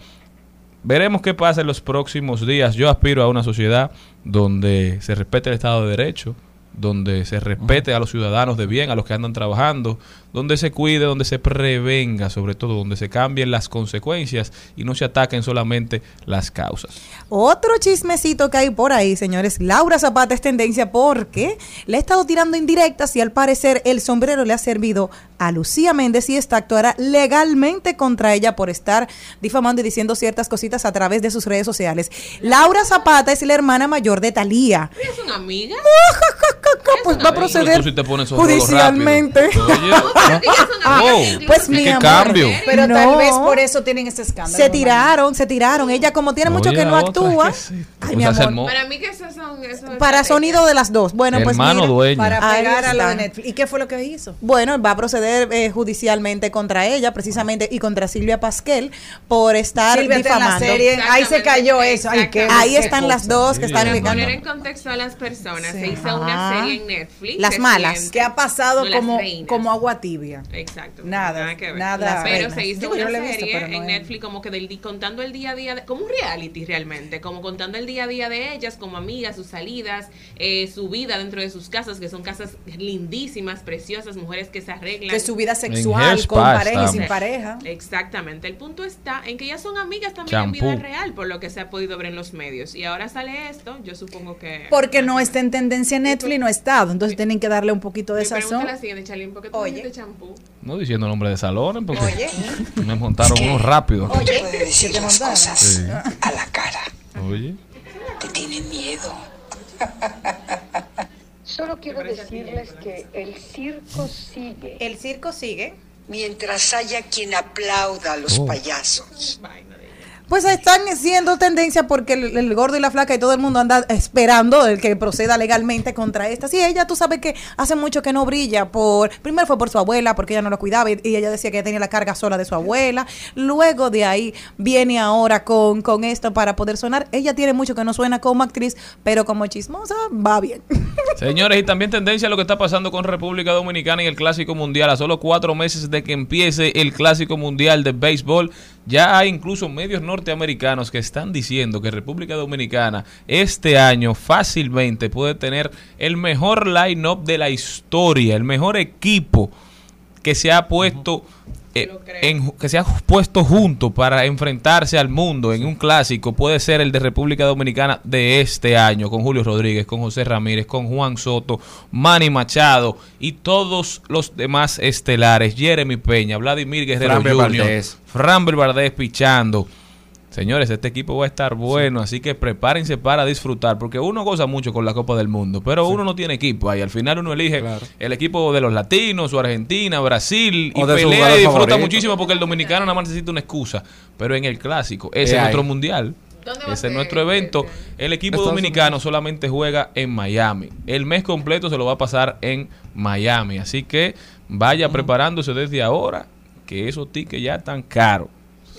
Veremos qué pasa en los próximos días. Yo aspiro a una sociedad donde se respete el Estado de Derecho, donde se respete a los ciudadanos de bien, a los que andan trabajando, donde se cuide, donde se prevenga, sobre todo, donde se cambien las consecuencias y no se ataquen solamente las causas. Otro chismecito que hay por ahí, señores. Laura Zapata es tendencia porque le ha estado tirando indirectas y al parecer el sombrero le ha servido a Lucía Méndez y esta actuará legalmente contra ella por estar difamando y diciendo ciertas cositas a través de sus redes sociales. Laura Zapata es la hermana mayor de Talía. ¿Ellas son *laughs* amigas? Pues va a proceder Tú sí te pones esos rolos judicialmente. Ah, Oh, pues mi qué amor. cambio. Pero No. tal vez por eso tienen ese escándalo. Se tiraron, se tiraron. Ella como tiene mucho Oye, que no actúa. es que sí. Ay, O mi amor. Para mí que esas son... Eso es Para sonido de las dos. Bueno, pues Hermano mira, dueño. Para pegar a lo de. Netflix. ¿Y qué fue lo que hizo? Bueno, va a proceder eh, judicialmente contra ella, precisamente, y contra Silvia Pasquel por estar Silvia está en la difamando. serie. Ahí se cayó eso. Ay, qué- Ahí qué están las dos que están Para ligando. poner en contexto a las personas, se hizo Ah. una serie en Netflix. Las malas. Que ha pasado No, como, como agua tibia. Exacto. Nada, que ver. nada. Pero reinas. se hizo yo una visto, serie no en es- Netflix como que del, contando el día a día, de- como un reality realmente, como contando el día a día de ellas, como amigas, sus salidas, eh, su vida dentro de sus casas, que son casas lindísimas, preciosas, mujeres que se arreglan. De su vida sexual, con pareja y sin pareja. Exactamente. El punto está en que ellas son amigas también en vida real, por lo que se ha podido ver en los medios. Y ahora sale esto, yo supongo que... Porque no está en tendencia en Netflix, no ha estado. Entonces tienen que darle un poquito de sazón. es la siguiente, Charlene, ¿por qué tú Oye. dijiste champú? No diciendo nombre de salones, porque Oye. *laughs* me montaron uno rápido. Oye, ¿qué te montaron? Sí. a la cara. Oye. Te tiene miedo. Solo quiero decirles que el circo sigue. El circo sigue. Mientras haya quien aplauda a los Oh. payasos. Pues están siendo tendencia porque el, gordo y la flaca y todo el mundo anda esperando el que proceda legalmente contra esta. Sí, ella, tú sabes que hace mucho que no brilla por, primero fue por su abuela, porque ella no la cuidaba y, y ella decía que ella tenía la carga sola de su abuela. Luego de ahí viene ahora con, con esto para poder sonar. Ella tiene mucho que no suena como actriz, pero como chismosa va bien. *laughs* Señores, y también tendencia a lo que está pasando con República Dominicana y el Clásico Mundial. A solo cuatro meses de que empiece el Clásico Mundial de Béisbol, ya hay incluso medios norteamericanos que están diciendo que República Dominicana este año fácilmente puede tener el mejor line-up de la historia, el mejor equipo que se ha puesto eh, en- que se ha puesto junto para enfrentarse al mundo en un clásico puede ser el de República Dominicana de este año con Julio Rodríguez, con José Ramírez, con Juan Soto, Manny Machado y todos los demás estelares, Jeremy Peña, Vladimir Guerrero Jr., Valdez. Framber Valdez pichando. Señores, este equipo va a estar bueno, así que prepárense para disfrutar, porque uno goza mucho con la Copa del Mundo, pero uno no tiene equipo ahí. Al final uno elige el equipo de los latinos, o Argentina, Brasil, y O pelea y disfruta favorito. muchísimo porque el dominicano nada más necesita una excusa. Pero en el clásico, ese Eh, es nuestro ahí. mundial. Ese es nuestro evento. El equipo Estados dominicano solamente juega en Miami. El mes completo se lo va a pasar en Miami. Así que vaya preparándose desde ahora, que esos tickets ya están caros.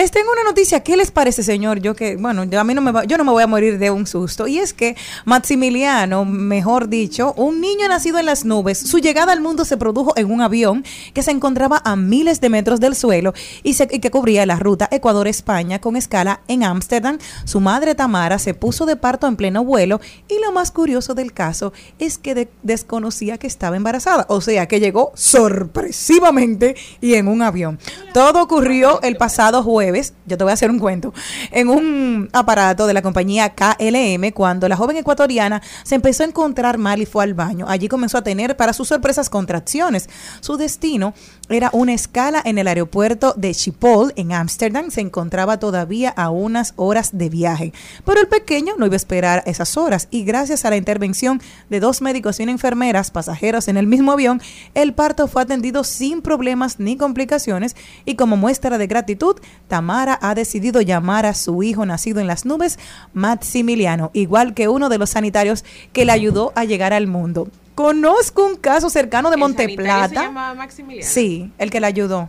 les tengo una noticia, ¿qué les parece, señor? Yo que, bueno, yo a mí no me va- yo no me voy a morir de un susto. Y es que Maximiliano, mejor dicho, un niño nacido en las nubes, su llegada al mundo se produjo en un avión que se encontraba a miles de metros del suelo y, se- que cubría la ruta Ecuador-España con escala en Ámsterdam. Su madre Tamara se puso de parto en pleno vuelo y lo más curioso del caso es que de- desconocía que estaba embarazada. O sea, que llegó sorpresivamente y en un avión. Todo ocurrió el pasado jueves, yo te voy a hacer un cuento, en un aparato de la compañía KLM cuando la joven ecuatoriana se empezó a encontrar mal y fue al baño. Allí comenzó a tener, para sus sorpresas, contracciones. Su destino era una escala en el aeropuerto de Schiphol, en Ámsterdam. Se encontraba todavía a unas horas de viaje. Pero el pequeño no iba a esperar esas horas y gracias a la intervención de dos médicos y una enfermeras pasajeros en el mismo avión, el parto fue atendido sin problemas ni complicaciones y como muestra de gratitud, Tamara ha decidido llamar a su hijo nacido en las nubes Maximiliano, igual que uno de los sanitarios que le ayudó a llegar al mundo. Conozco un caso cercano de ¿El sanitario se Monteplata. llama Maximiliano? Sí, el que le ayudó.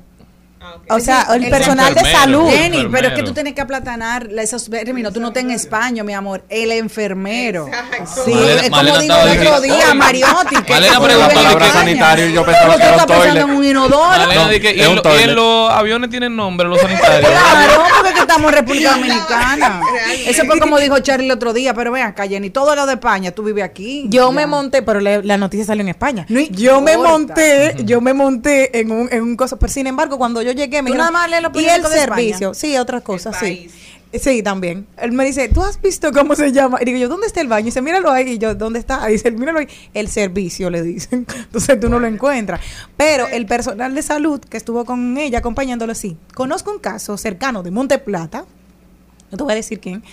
Ah, O sea, el, El personal de salud. Jenny, pero es que tú tienes que aplatanar la- esos términos. Tú no estás en España, mi amor. El enfermero. Exacto. Sí, Malena- es como Malena dijo estaba el otro día, Mariotti. que Malena preguntó la en palabra España. sanitario y yo pensaba que era pensando en un inodoro. Malena, No, que- y, en un lo- y en los aviones tienen nombre, los sanitarios. Claro, porque es que estamos en República *laughs* Dominicana. Eso fue como dijo Charlie el otro día, pero vean acá, Jenny, todo lo de España, tú vives aquí. Yo Ya. me monté, pero le- la noticia salió en España. No yo me monté, yo me monté en un, en un cosa, pero sin embargo, cuando yo llegué me Tú dijeron, nada más lees los y el de servicio, sí, otras cosas, sí. país. Sí, también. Él me dice, ¿tú has visto cómo se llama? Y digo yo, ¿dónde está el baño? Y dice, míralo ahí. Y yo, ¿dónde está? Y dice, míralo ahí. El servicio, le dicen. *laughs* Entonces tú no lo encuentras. Pero el personal de salud que estuvo con ella acompañándolo, sí. Conozco un caso cercano de Monte Plata. No te voy a decir quién.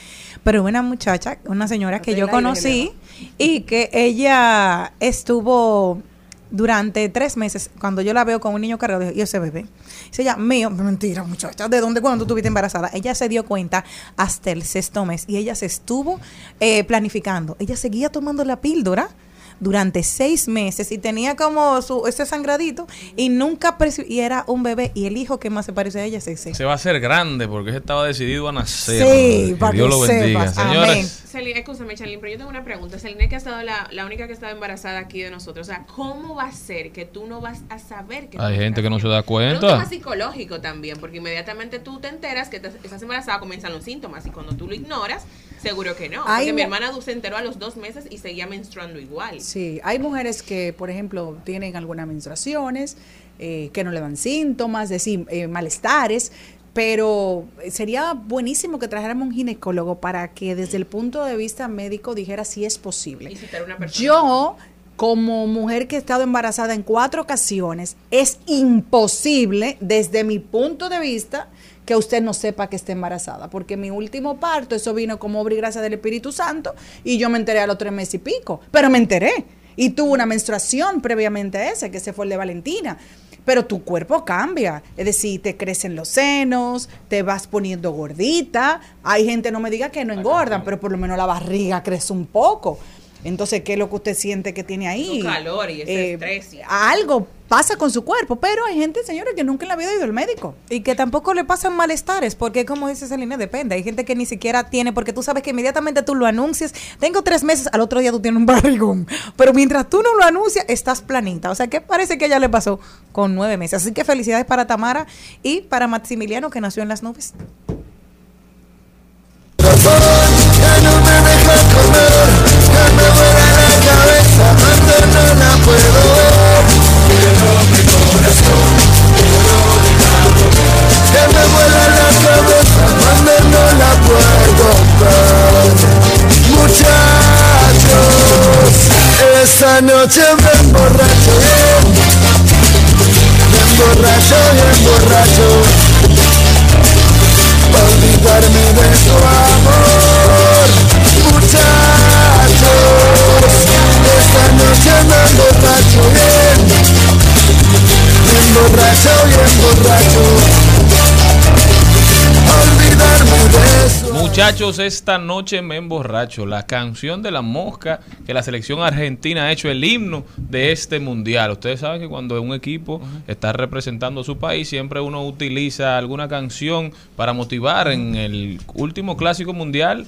Pero una muchacha, una señora que yo conocí y que ella estuvo durante tres meses, cuando yo la veo con un niño cargado, digo, y ese bebé. Dice ella, mío, mentira, muchacha, ¿de dónde cuando tú estuviste embarazada? Ella se dio cuenta hasta el sexto mes y ella se estuvo eh, planificando. Ella seguía tomando la píldora durante seis meses y tenía como su ese sangradito y nunca y era un bebé y el hijo que más se parece a ella es ese. Se va a hacer grande porque estaba decidido a nacer. Sí, para Dios que lo bendiga. sepas. Señores, Amén. Escúchame, Charlene, pero yo tengo una pregunta. Celine, que ha estado la, la única que ha estado embarazada aquí de nosotros. O sea, ¿cómo va a ser que tú no vas a saber que tú hay gente que no se da Es un tema cuenta. psicológico también, porque inmediatamente tú te enteras que te- estás embarazada, comienzan los síntomas. Y cuando tú lo ignoras, seguro que no. Hay Porque mi hermana se enteró a los dos meses y seguía menstruando igual. Sí, hay mujeres que, por ejemplo, tienen algunas menstruaciones, eh, que no le dan síntomas, decir, eh, malestares, pero sería buenísimo que trajéramos un ginecólogo para que desde el punto de vista médico dijera si es posible. Y citar a una persona. Yo, como mujer que he estado embarazada en cuatro ocasiones, es imposible desde mi punto de vista que usted no sepa que esté embarazada, porque mi último parto, eso vino como obra y gracia del Espíritu Santo, y yo me enteré a los tres meses y pico, pero me enteré, y tuve una menstruación previamente a ese, que ese fue el de Valentina. Pero tu cuerpo cambia, es decir, te crecen los senos, te vas poniendo gordita. Hay gente, no me diga que no engordan, pero por lo menos la barriga crece un poco. Entonces, ¿qué es lo que usted siente que tiene ahí? Calor y ese Eh, estrés. Algo pasa con su cuerpo, pero hay gente, señores, que nunca en la vida ha ido al médico. Y que tampoco le pasan malestares, porque como dice Celina, depende. Hay gente que ni siquiera tiene, porque tú sabes que inmediatamente tú lo anuncias, tengo tres meses, al otro día tú tienes un barrigón. Pero mientras tú no lo anuncias, estás planita. O sea, ¿qué parece que a ella le pasó con nueve meses? Así que felicidades para Tamara y para Maximiliano, que nació en las nubes. Ya esta noche me emborracho. Me emborracho, me emborracho. Olvidarme de tu amor Muchachos, esta noche me emborracho. Bien Me emborracho bien borracho Olvidarme Muchachos, esta noche me emborracho. La canción de la mosca que la selección argentina ha hecho el himno de este mundial. Ustedes saben que cuando un equipo está representando a su país, siempre uno utiliza alguna canción para motivar. En el último clásico mundial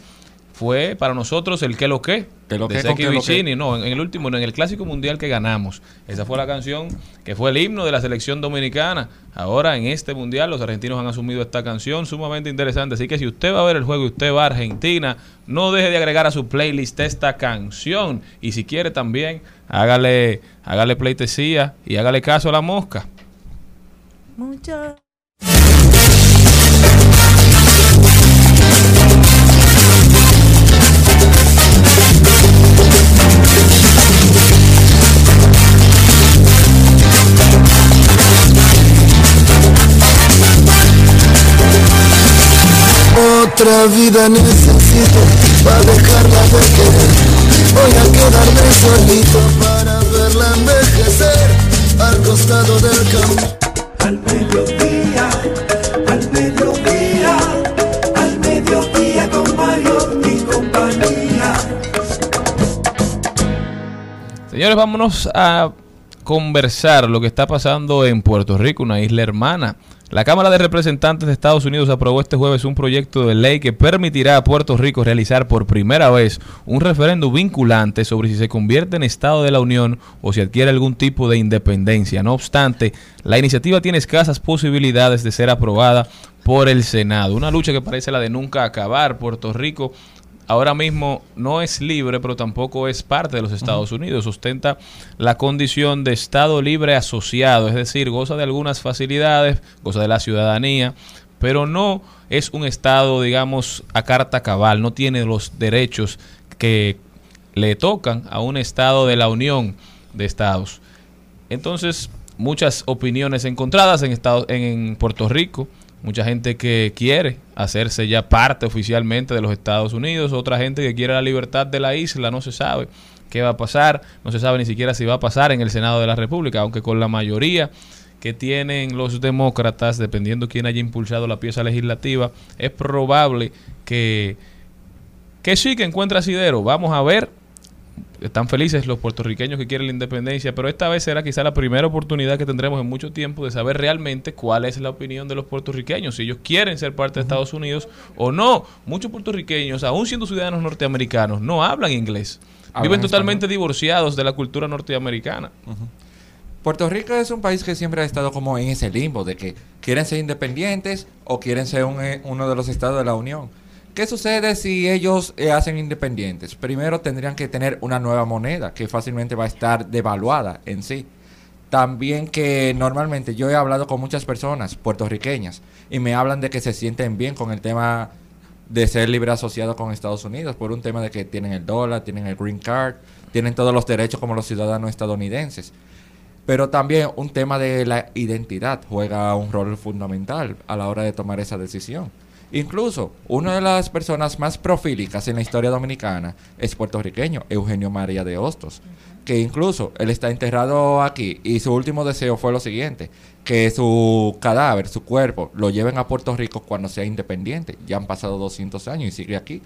fue para nosotros el que lo que. ¿Qué lo de que Seki que? Vicini. No, en, en el último, no, en el clásico mundial que ganamos. Esa fue la canción que fue el himno de la selección dominicana. Ahora en este mundial los argentinos han asumido esta canción sumamente interesante. Así que si usted va a ver el juego y usted va a Argentina, no deje de agregar a su playlist esta canción. Y si quiere también, hágale, hágale pleitesía y hágale caso a la mosca. Mucho. Otra vida necesito para dejarla de querer. Voy a quedarme solito para verla envejecer al costado del camino. Al mediodía, al mediodía, al mediodía con Mario y compañía. Señores, vámonos a conversar lo que está pasando en Puerto Rico, una isla hermana. La Cámara de Representantes de Estados Unidos aprobó este jueves un proyecto de ley que permitirá a Puerto Rico realizar por primera vez un referendo vinculante sobre si se convierte en Estado de la Unión o si adquiere algún tipo de independencia. No obstante, la iniciativa tiene escasas posibilidades de ser aprobada por el Senado. Una lucha que parece la de nunca acabar. Puerto Rico ahora mismo no es libre, pero tampoco es parte de los Estados Unidos. Ostenta la condición de Estado libre asociado, es decir, goza de algunas facilidades, goza de la ciudadanía, pero no es un Estado, digamos, a carta cabal, no tiene los derechos que le tocan a un Estado de la Unión de Estados. Entonces, muchas opiniones encontradas en, Estados, en Puerto Rico. Mucha gente que quiere hacerse ya parte oficialmente de los Estados Unidos, otra gente que quiere la libertad de la isla, no se sabe qué va a pasar, no se sabe ni siquiera si va a pasar en el Senado de la República, aunque con la mayoría que tienen los demócratas, dependiendo quién haya impulsado la pieza legislativa, es probable que, que sí, que encuentre asidero. Vamos a ver están felices los puertorriqueños que quieren la independencia, pero esta vez será quizá la primera oportunidad que tendremos en mucho tiempo de saber realmente cuál es la opinión de los puertorriqueños, si ellos quieren ser parte de Estados Unidos o no. Muchos puertorriqueños, aún siendo ciudadanos norteamericanos, no hablan inglés. Hablan Viven español. totalmente divorciados de la cultura norteamericana. Puerto Rico es un país que siempre ha estado como en ese limbo de que quieren ser independientes o quieren ser un, eh, uno de los estados de la Unión. ¿Qué sucede si ellos eh, hacen independientes? Primero tendrían que tener una nueva moneda que fácilmente va a estar devaluada en sí. También que normalmente yo he hablado con muchas personas puertorriqueñas y me hablan de que se sienten bien con el tema de ser libre asociado con Estados Unidos por un tema de que tienen el dólar, tienen el green card, tienen todos los derechos como los ciudadanos estadounidenses. Pero también un tema de la identidad juega un rol fundamental a la hora de tomar esa decisión. Incluso una de las personas más profílicas en la historia dominicana es puertorriqueño, Eugenio María de Hostos, que incluso él está enterrado aquí y su último deseo fue lo siguiente, que su cadáver, su cuerpo, lo lleven a Puerto Rico cuando sea independiente. Ya han pasado 200 años y sigue aquí.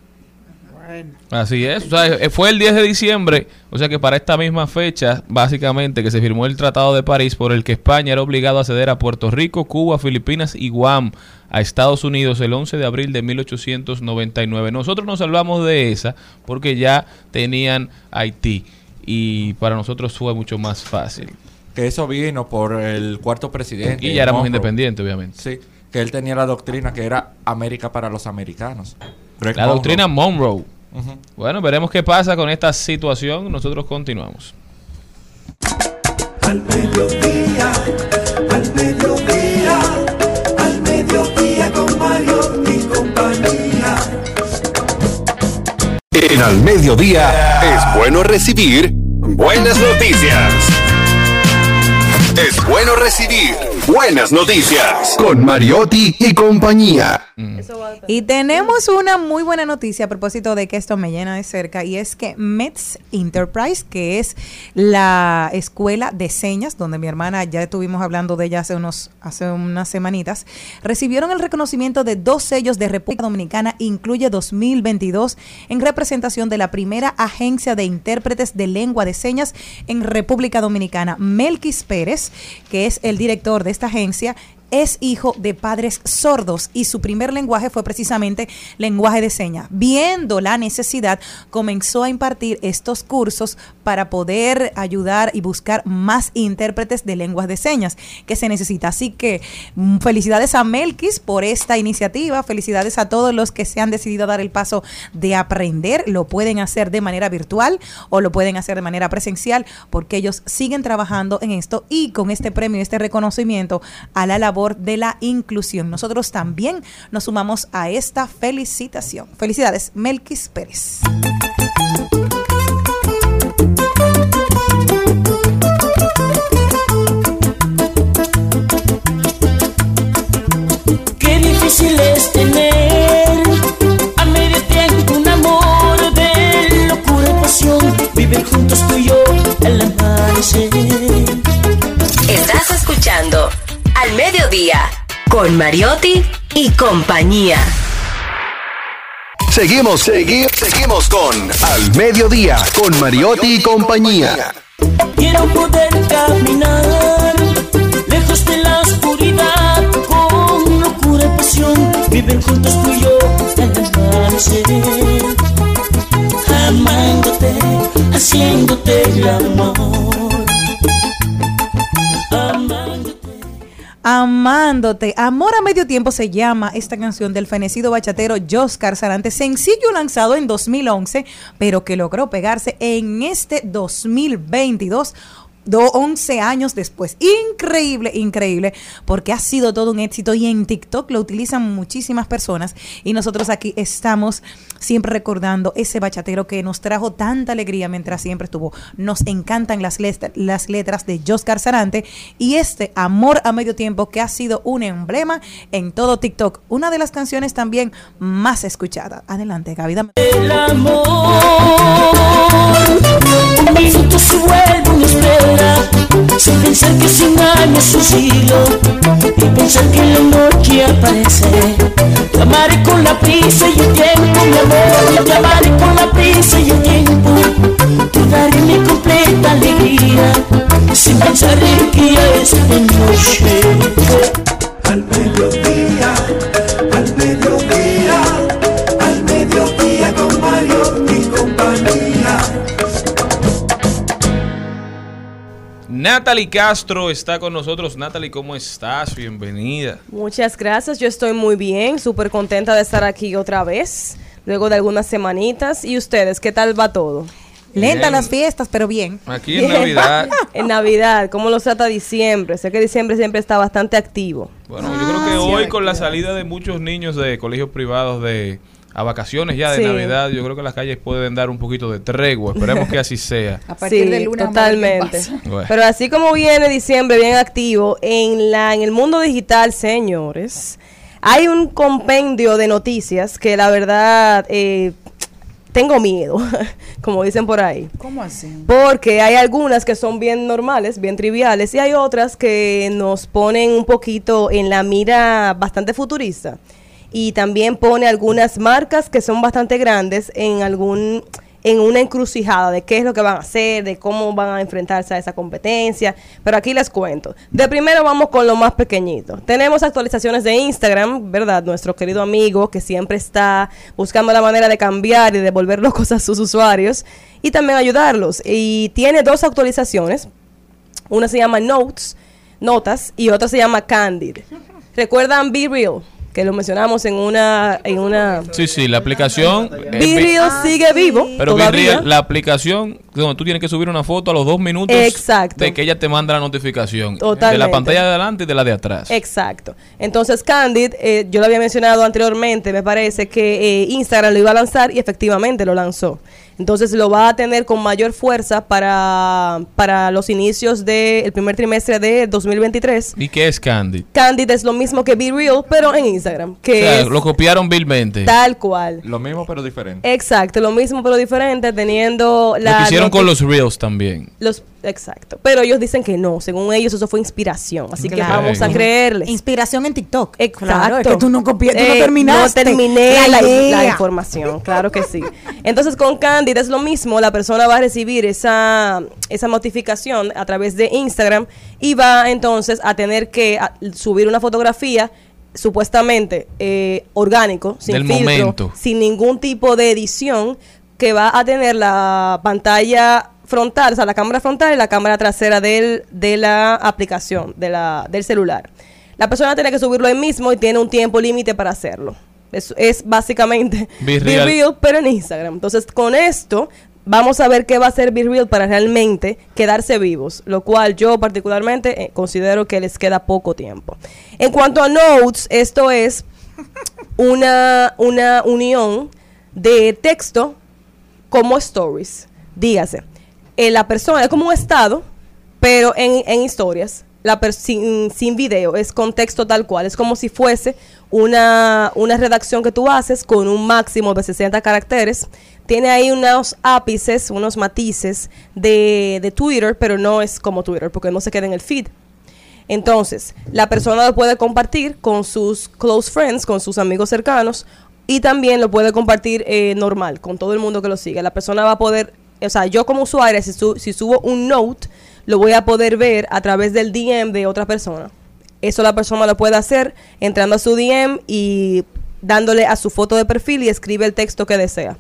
Así es, o sea, eh, fue el 10 de diciembre, o sea que para esta misma fecha, básicamente, que se firmó el Tratado de París por el que España era obligado a ceder a Puerto Rico, Cuba, Filipinas y Guam a Estados Unidos el 11 de abril de 1899. Nosotros nos salvamos de esa porque ya tenían Haití y para nosotros fue mucho más fácil. Que eso vino por el cuarto presidente. Y ya éramos independientes, obviamente. Sí, que él tenía la doctrina que era América para los americanos. Greg La Monroe. doctrina Monroe. Bueno, veremos qué pasa con esta situación. Nosotros continuamos. Al mediodía, al mediodía, al mediodía con Mario y compañía. En al mediodía es bueno recibir buenas noticias. Es bueno recibir buenas noticias. Con Mariotti y compañía. Y tenemos una muy buena noticia a propósito de que esto me llena de cerca y es que Mets Enterprise, que es la escuela de señas donde mi hermana ya estuvimos hablando de ella hace unos hace unas semanitas, recibieron el reconocimiento de dos sellos de República Dominicana, incluye 2022 en representación de la primera agencia de intérpretes de lengua de señas en República Dominicana, Melquis Pérez, que es el director de esta agencia es hijo de padres sordos y su primer lenguaje fue precisamente lenguaje de señas. Viendo la necesidad, comenzó a impartir estos cursos para poder ayudar y buscar más intérpretes de lenguas de señas que se necesita. Así que mm, felicidades a Melquis por esta iniciativa, felicidades a todos los que se han decidido dar el paso de aprender. Lo pueden hacer de manera virtual o lo pueden hacer de manera presencial porque ellos siguen trabajando en esto y con este premio, este reconocimiento a la labor de la inclusión. Nosotros también nos sumamos a esta felicitación. Felicidades, Melquis Pérez. Qué difícil es tener a medio tiempo un amor de locura y pasión, vivir juntos tú y yo el amanecer. Mediodía con Mariotti y compañía. Seguimos, seguimos, seguimos con Al Mediodía con Mariotti y compañía. Quiero poder caminar lejos de la oscuridad con locura y pasión. Viven juntos tú y yo amanecer. Amándote, haciéndote el amor. Amándote. Amor a medio tiempo se llama esta canción del fenecido bachatero Joscar Sarante, sencillo lanzado en 2011, pero que logró pegarse en este 2022. Do- 11 años después. Increíble, increíble, porque ha sido todo un éxito y en TikTok lo utilizan muchísimas personas y nosotros aquí estamos siempre recordando ese bachatero que nos trajo tanta alegría mientras siempre estuvo. Nos encantan las, let- las letras de Joscar Sarante y este Amor a Medio Tiempo que ha sido un emblema en todo TikTok. Una de las canciones también más escuchadas. Adelante, Gaby. dame- El amor, un sin pensar que cien años es un siglo, y pensar que la noche aparece. Te amaré con la prisa y el tiempo, mi amor, te amaré con la prisa y el tiempo. Te daré mi completa alegría, sin pensar en que ya es de noche. Al mediodía, Natalie Castro está con nosotros. Natalie, ¿cómo estás? Bienvenida. Muchas gracias, yo estoy muy bien, súper contenta de estar aquí otra vez, luego de algunas semanitas. ¿Y ustedes, qué tal va todo? Lenta Bien. las fiestas, pero bien. Aquí en Navidad. *laughs* en Navidad, ¿cómo los trata diciembre? Sé que diciembre siempre está bastante activo. Bueno, yo creo que hoy con la salida de muchos niños de colegios privados de a vacaciones ya de Sí. Navidad, yo creo que las calles pueden dar un poquito de tregua. Esperemos que así sea. *laughs* partir sí, del lunes a totalmente. Bueno. Pero así como viene diciembre bien activo, en, la, en el mundo digital, señores, hay un compendio de noticias que la verdad eh, tengo miedo, *laughs* como dicen por ahí. ¿Cómo así? Porque hay algunas que son bien normales, bien triviales, y hay otras que nos ponen un poquito en la mira bastante futurista. Y también pone algunas marcas que son bastante grandes en algún en una encrucijada de qué es lo que van a hacer, de cómo van a enfrentarse a esa competencia. Pero aquí les cuento. De primero vamos con lo más pequeñito. Tenemos actualizaciones de Instagram, ¿verdad? Nuestro querido amigo que siempre está buscando la manera de cambiar y devolver locos a sus usuarios y también ayudarlos. Y tiene dos actualizaciones. Una se llama Notes, Notas, y otra se llama Candid. ¿Recuerdan Be Real? Que lo mencionamos en una... En una Sí, sí, la aplicación. eh, Real sigue vivo. Pero todavía. La aplicación donde tú tienes que subir una foto a los dos minutos Exacto. de que ella te manda la notificación. De Totalmente. la pantalla de adelante y de la de atrás. Exacto. Entonces, Candid, eh, yo lo había mencionado anteriormente, me parece que eh, Instagram lo iba a lanzar y efectivamente lo lanzó. Entonces lo va a tener con mayor fuerza para, para los inicios del primer trimestre de 2023. ¿Y qué es Candy? Candid es lo mismo que Be Real, pero en Instagram. O Que sea, es lo copiaron vilmente. tal cual. Lo mismo pero diferente. Exacto, lo mismo pero diferente, teniendo Lo la... que hicieron con los Reels también. los Exacto. Pero ellos dicen que no. Según ellos, eso fue inspiración. Así que vamos a creerles. Inspiración en TikTok. Exacto. Claro, es que tú no copias, tú no Eh, terminaste. No terminé la la información, claro que sí. Entonces con Candid es lo mismo, la persona va a recibir esa, esa notificación a través de Instagram y va entonces a tener que a- subir una fotografía supuestamente eh, orgánico, sin Del filtro, momento. sin ningún tipo de edición, que va a tener la pantalla frontal, o sea, la cámara frontal y la cámara trasera del, de la aplicación, de la, del celular. La persona tiene que subirlo ahí mismo y tiene un tiempo límite para hacerlo. Es, es básicamente *laughs* Be Be Real. Real, pero en Instagram. Entonces, con esto vamos a ver qué va a hacer Be Real para realmente quedarse vivos, lo cual yo particularmente eh, considero que les queda poco tiempo. En cuanto a Notes, esto es *laughs* una, una unión de texto como stories. Dígase, eh, la persona es como un estado, pero en, en historias. la sin, sin video, es con texto tal cual. Es como si fuese una, una redacción que tú haces con un máximo de 60 caracteres. Tiene ahí unos ápices, unos matices de, de Twitter, pero no es como Twitter, porque no se queda en el feed. Entonces, la persona lo puede compartir con sus close friends, con sus amigos cercanos, y también lo puede compartir eh, normal, con todo el mundo que lo sigue. La persona va a poder, o sea, yo como usuaria, si, si subo un note, lo voy a poder ver a través del DM de otra persona. Eso la persona lo puede hacer entrando a su DM y dándole a su foto de perfil y escribe el texto que desea.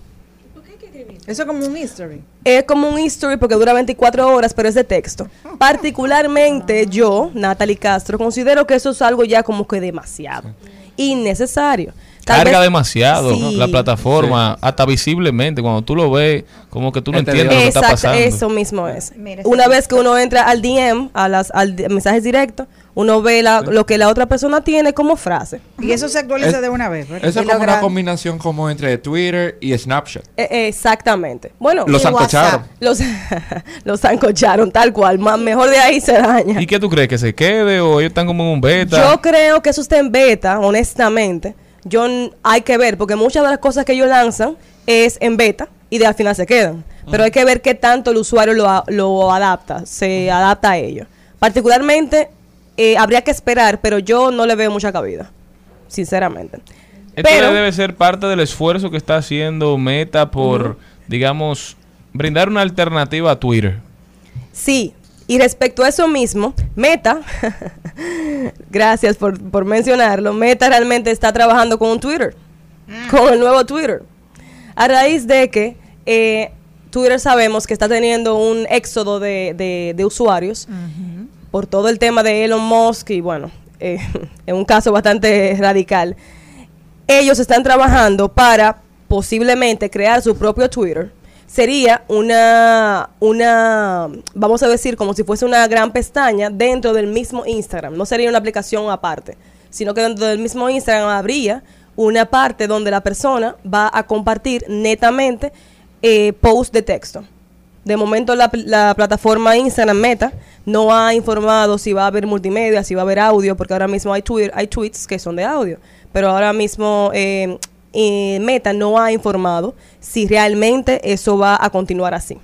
Eso es como un history. Es como un history porque dura 24 horas, pero es de texto. *laughs* Particularmente yo, Natalie Castro, considero que eso es algo ya como que demasiado. Innecesario. Tal Carga vez- demasiado la plataforma, hasta visiblemente, cuando tú lo ves, como que tú no entiendes lo que está Exacto, pasando. eso mismo es. Una vez que uno entra al DM, a las al mensajes directos, uno ve la- lo que la otra persona tiene como frase. Y eso se actualiza Es- de una vez, ¿verdad? Eso es Y como una combinación como entre Twitter y Snapchat. Eh, exactamente. Bueno, Los. WhatsApp. Los, *laughs* los sancocharon, tal cual. Más, mejor de ahí se daña. ¿Y qué tú crees? ¿Que se quede o ellos están como en un beta? Yo creo que eso está en beta, honestamente. Yo hay que ver, porque muchas de las cosas que ellos lanzan es en beta y de al final se quedan. Pero hay que ver qué tanto el usuario lo, lo adapta, se adapta a ello. Particularmente, eh, habría que esperar, pero yo no le veo mucha cabida, sinceramente. Esto Pero- debe ser parte del esfuerzo que está haciendo Meta por, digamos, brindar una alternativa a Twitter. Sí, y respecto a eso mismo, Meta, *laughs* gracias por, por mencionarlo, Meta realmente está trabajando con un Twitter, con el nuevo Twitter. A raíz de que eh, Twitter sabemos que está teniendo un éxodo de, de- de usuarios por todo el tema de Elon Musk y bueno, eh, *laughs* en un caso bastante radical. Ellos están trabajando para posiblemente crear su propio Twitter. Sería una, una, vamos a decir, como si fuese una gran pestaña dentro del mismo Instagram. No sería una aplicación aparte, sino que dentro del mismo Instagram habría una parte donde la persona va a compartir netamente eh, posts de texto. De momento la, pl- la plataforma Instagram Meta no ha informado si va a haber multimedia, si va a haber audio, porque ahora mismo hay, Twitter, hay tweets que son de audio, pero ahora mismo eh, Meta no ha informado si realmente eso va a continuar así.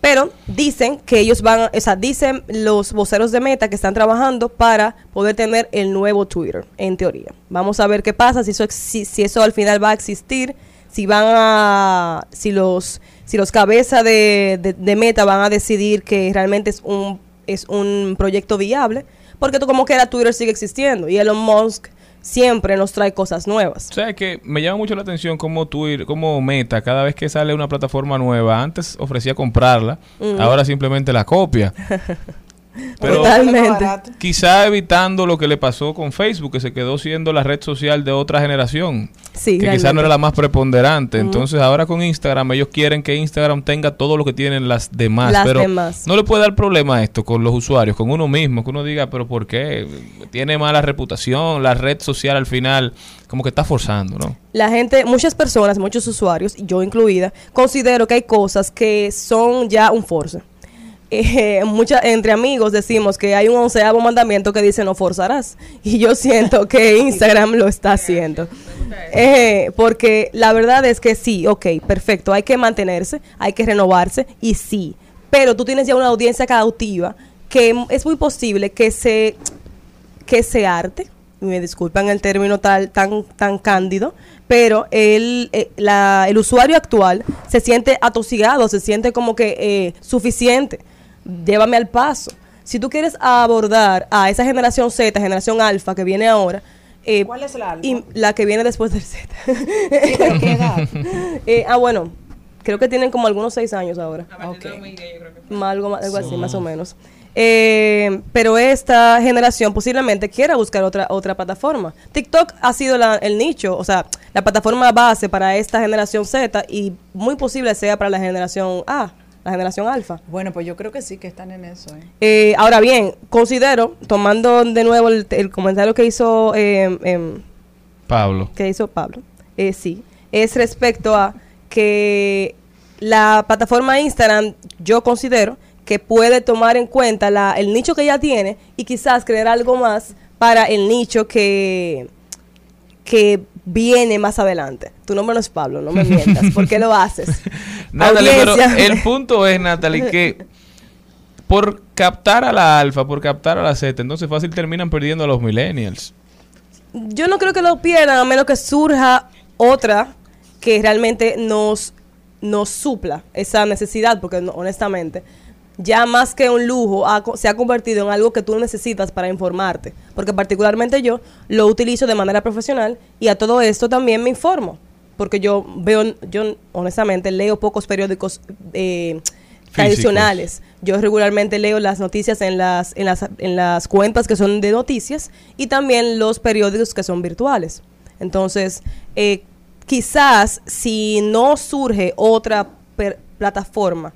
Pero dicen que ellos van, o sea, dicen los voceros de Meta que están trabajando para poder tener el nuevo Twitter, en teoría. Vamos a ver qué pasa, si eso, si eso al final va a existir, si van a, si los, si los cabezas de, de- de Meta van a decidir que realmente es un, es un proyecto viable, porque tú como que era Twitter sigue existiendo y Elon Musk siempre nos trae cosas nuevas. O sea, que me llama mucho la atención cómo Twitter, como Meta, cada vez que sale una plataforma nueva, antes ofrecía comprarla, Mm. ahora simplemente la copia. *laughs* Pero Totalmente. quizá evitando lo que le pasó con Facebook, que se quedó siendo la red social de otra generación. Sí, que quizá no era la más preponderante. Entonces ahora con Instagram ellos quieren que Instagram tenga todo lo que tienen las demás. Las pero demás. no le puede dar problema a esto con los usuarios, con uno mismo, que uno diga, pero ¿por qué? Tiene mala reputación, la red social al final como que está forzando, ¿no? La gente, muchas personas, muchos usuarios, y yo incluida, considero que hay cosas que son ya un force. Eh, mucha- entre amigos decimos que hay un onceavo mandamiento que dice no forzarás. Y yo siento que *laughs* Instagram lo está haciendo. Eh, porque la verdad es que sí, ok, perfecto, hay que mantenerse, hay que renovarse, y sí. Pero tú tienes ya una audiencia cautiva que es muy posible que se que se arte, me disculpan el término tal, tan, tan cándido, pero el, eh, la- el usuario actual se siente atosigado, se siente como que eh, suficiente, llévame al paso. Si tú quieres abordar a esa generación Z, generación alfa que viene ahora, eh, ¿Cuál es la alfa? y la que viene después del Z. pero ¿qué edad? *laughs* Eh, ah, bueno, creo que tienen como algunos seis años ahora. Algo así, más o menos. Eh, pero esta generación posiblemente quiera buscar otra otra plataforma. TikTok ha sido la- el nicho, o sea, la plataforma base para esta generación Z y muy posible sea para la generación A, la generación alfa. Bueno, pues yo creo que sí que están en eso. ¿eh? Eh, ahora bien, considero, tomando de nuevo el, el comentario que hizo eh, em, Pablo. que hizo Pablo, eh, sí, es respecto a que la plataforma Instagram, yo considero que puede tomar en cuenta la, el nicho que ya tiene y quizás crear algo más para el nicho que, que viene más adelante. Tu nombre no es Pablo, no me *laughs* mientas. ¿Por qué lo haces? *laughs* Natalie, pero el punto es, Natalie, que por captar a la alfa, por captar a la Z, entonces fácil terminan perdiendo a los millennials. Yo no creo que lo pierdan a menos que surja otra que realmente nos, nos supla esa necesidad, porque no- honestamente, ya más que un lujo, ha se ha convertido en algo que tú necesitas para informarte. Porque particularmente yo lo utilizo de manera profesional y a todo esto también me informo. Porque yo veo, yo honestamente leo pocos periódicos eh, tradicionales. Yo regularmente leo las noticias en las, en, las, en las cuentas que son de noticias y también los periódicos que son virtuales. Entonces, eh, quizás si no surge otra per- plataforma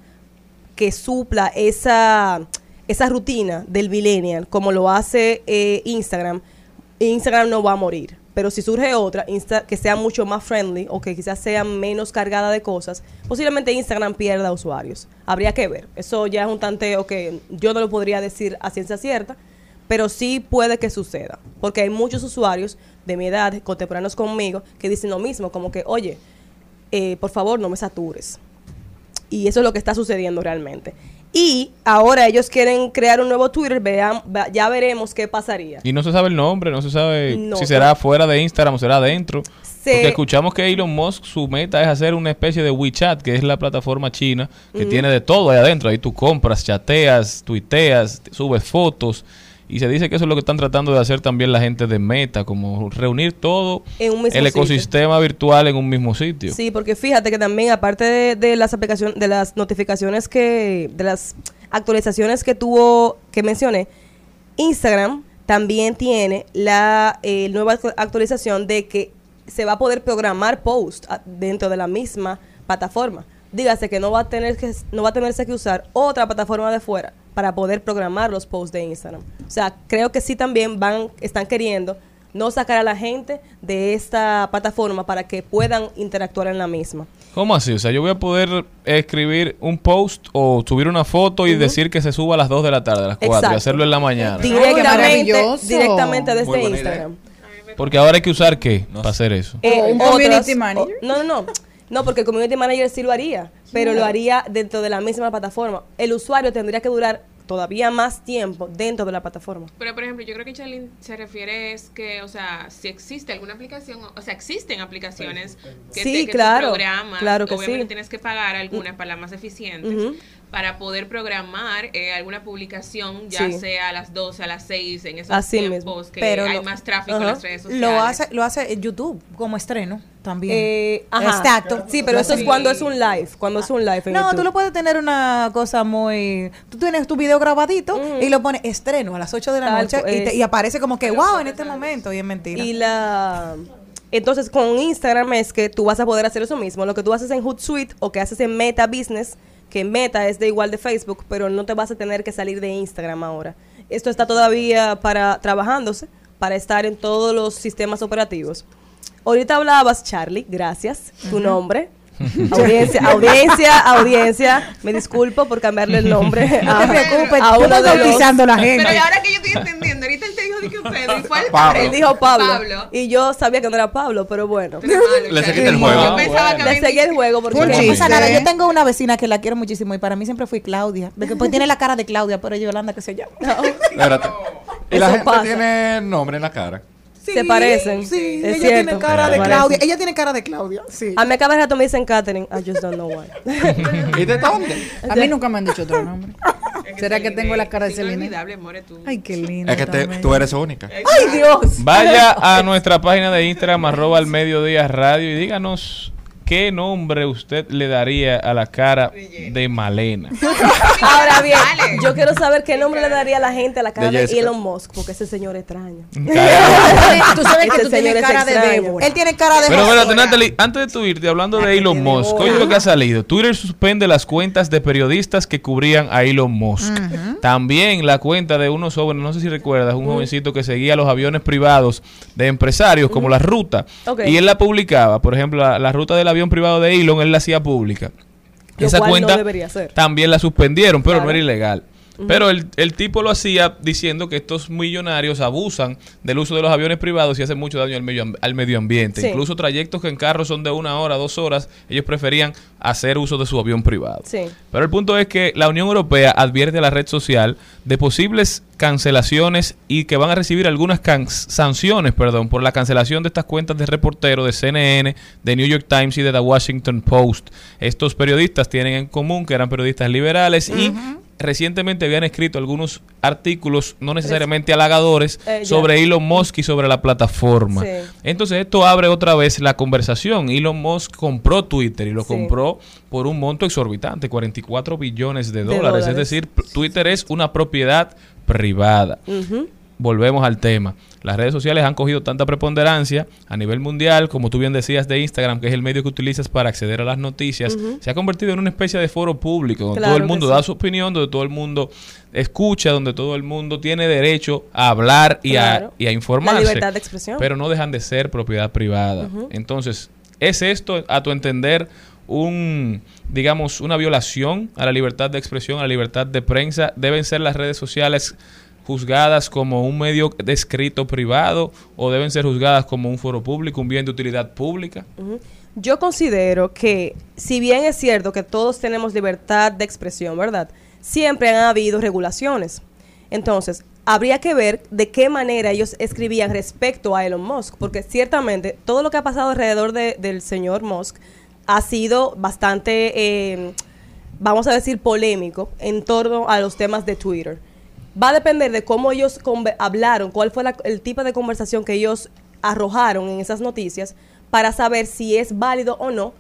que supla esa, esa rutina del millennial, como lo hace eh, Instagram, Instagram no va a morir. Pero si surge otra Insta- que sea mucho más friendly o que quizás sea menos cargada de cosas, posiblemente Instagram pierda usuarios. Habría que ver. Eso ya es un tanteo que yo no lo podría decir a ciencia cierta, pero sí puede que suceda. Porque hay muchos usuarios de mi edad, contemporáneos conmigo, que dicen lo mismo, como que, oye, eh, por favor no me satures. Y eso es lo que está sucediendo realmente. Y ahora ellos quieren crear un nuevo Twitter, vean, ya veremos qué pasaría. Y no se sabe el nombre, no se sabe No, si será fuera de Instagram o será dentro. Se- Porque escuchamos que Elon Musk, su meta es hacer una especie de WeChat, que es la plataforma china que tiene de todo ahí adentro. Ahí tú compras, chateas, tuiteas, subes fotos. Y se dice que eso es lo que están tratando de hacer también la gente de Meta, como reunir todo En un mismo el sitio. ecosistema virtual en un mismo sitio. Sí, porque fíjate que también aparte de, de las aplicaciones, de las notificaciones que, de las actualizaciones que tuvo, que mencioné, Instagram también tiene la eh, nueva actu- actualización de que se va a poder programar post a- dentro de la misma plataforma. Dígase que no va a tener que no va a tenerse que usar otra plataforma de fuera para poder programar los posts de Instagram. O sea, creo que sí también van están queriendo no sacar a la gente de esta plataforma para que puedan interactuar en la misma. ¿Cómo así? O sea, yo voy a poder escribir un post o subir una foto y decir que se suba a las 2 de la tarde, a las 4 y hacerlo en la mañana. Directamente, directamente desde Instagram. Porque ahora hay que usar qué para hacer eso. Eh, un otras- community manager. o- no, no, no. No, porque el community manager sí lo haría, pero lo haría dentro de la misma plataforma. El usuario tendría que durar todavía más tiempo dentro de la plataforma. Pero, por ejemplo, yo creo que Charlene se refiere es que, o sea, si existe alguna aplicación, o sea, existen aplicaciones que, Sí, te, que claro, programas, claro que obviamente sí. tienes que pagar algunas para las más eficientes, Ujú. Para poder programar eh, alguna publicación, ya Sí. sea a las 12, a las 6, en esos Así tiempos mismo. que Pero hay lo- más tráfico en las redes sociales. Lo hace, lo hace YouTube como estreno también. Eh, ajá. Exacto. Sí, pero eso es cuando es un live, cuando es un live en No, YouTube. tú lo puedes tener una cosa muy... Tú tienes tu video grabadito y lo pones estreno a las 8 de la Tal noche y, te- y aparece como que, wow, en este momento y es mentira. Y la entonces con Instagram es que tú vas a poder hacer eso mismo, lo que tú haces en Hootsuite o que haces en Meta Business, que Meta es de igual de Facebook, pero no te vas a tener que salir de Instagram ahora. Esto está todavía para trabajándose para estar en todos los sistemas operativos. Ahorita hablabas, Charlie, gracias, tu nombre. *laughs* Audiencia, audiencia, audiencia. Me disculpo por cambiarle el nombre. *laughs* No te preocupes, a uno estás de los- bautizando la gente. Pero ahora que yo estoy entendiendo, ahorita él te dijo de que Pedro, ¿y cuál Pablo. Él dijo Pablo. Pablo. Y yo sabía que no era Pablo, pero bueno. *laughs* Le seguiste el juego. Yo pensaba que Le seguí el juego porque No pasa nada, yo tengo una vecina que la quiero muchísimo y para mí siempre fui Claudia. Porque pues tiene la cara de Claudia, pero Yolanda que se llama. Espérate. Y la gente pasa. tiene nombre en la cara. Se parecen. Sí, es ella cierto. tiene cara de Claudia. parecen. Ella tiene cara de Claudia. Sí. A mí cada rato me dicen Katherine. I just don't know why. *laughs* ¿Y de dónde? *laughs* A mí nunca me han dicho otro nombre. ¿Será que tengo la cara de tú. Ay, qué lindo. Es que te- tú eres única. Ay, Dios. Vaya a nuestra página de Instagram, arroba al mediodía radio, y díganos qué nombre usted le daría a la cara de Malena. *laughs* Ahora bien, yo quiero saber qué nombre le daría a la gente a la cara De. Elon Musk, porque ese señor es extraño. *laughs* Tú sabes que tú tienes cara de. Débora. Él tiene cara de Pero espérate, Natalie, antes de tu irte, hablando de Elon Musk, oye lo que ha salido. Twitter suspende las cuentas de periodistas que cubrían a Elon Musk. También la cuenta de unos jóvenes, no sé si recuerdas, un jovencito que seguía los aviones privados de empresarios como la ruta. Y él la publicaba, por ejemplo, la, la ruta del avión privado de Elon, él la hacía pública. Lo Esa cual no cuenta debería ser. también la suspendieron, pero no era ilegal. Pero el, el tipo lo hacía diciendo que estos millonarios abusan del uso de los aviones privados y hacen mucho daño al medio, al medio ambiente. Sí. Incluso trayectos que en carro son de una hora, dos horas, ellos preferían hacer uso de su avión privado. Sí. Pero el punto es que la Unión Europea advierte a la red social de posibles cancelaciones y que van a recibir algunas sanciones, perdón, por la cancelación de estas cuentas de reportero de CNN, de New York Times y de The Washington Post. Estos periodistas tienen en común que eran periodistas liberales y recientemente habían escrito algunos artículos no necesariamente halagadores Eh, sobre Elon Musk y sobre la plataforma. Sí. Entonces esto abre otra vez la conversación. Elon Musk compró Twitter y lo Sí. compró por un monto exorbitante, 44 billones de De dólares. Es decir, Twitter es una propiedad privada. Volvemos al tema. Las redes sociales han cogido tanta preponderancia a nivel mundial, como tú bien decías de Instagram, que es el medio que utilizas para acceder a las noticias, se ha convertido en una especie de foro público, donde Claro todo el mundo sí. da su opinión, donde todo el mundo escucha, donde todo el mundo tiene derecho a hablar y, Claro. a, y a informarse. La libertad de expresión. Pero no dejan de ser propiedad privada. Entonces, ¿es esto, a tu entender, un, digamos, una violación a la libertad de expresión, a la libertad de prensa? ¿Deben ser las redes sociales juzgadas como un medio de escrito privado o deben ser juzgadas como un foro público, un bien de utilidad pública? Yo considero que, si bien es cierto que todos tenemos libertad de expresión, ¿verdad? Siempre han habido regulaciones. Entonces, habría que ver de qué manera ellos escribían respecto a Elon Musk, porque ciertamente todo lo que ha pasado alrededor de- del señor Musk ha sido bastante, eh, vamos a decir, polémico en torno a los temas de Twitter. Va a depender de cómo ellos hablaron, cuál fue la- el tipo de conversación que ellos arrojaron en esas noticias para saber si es válido o no.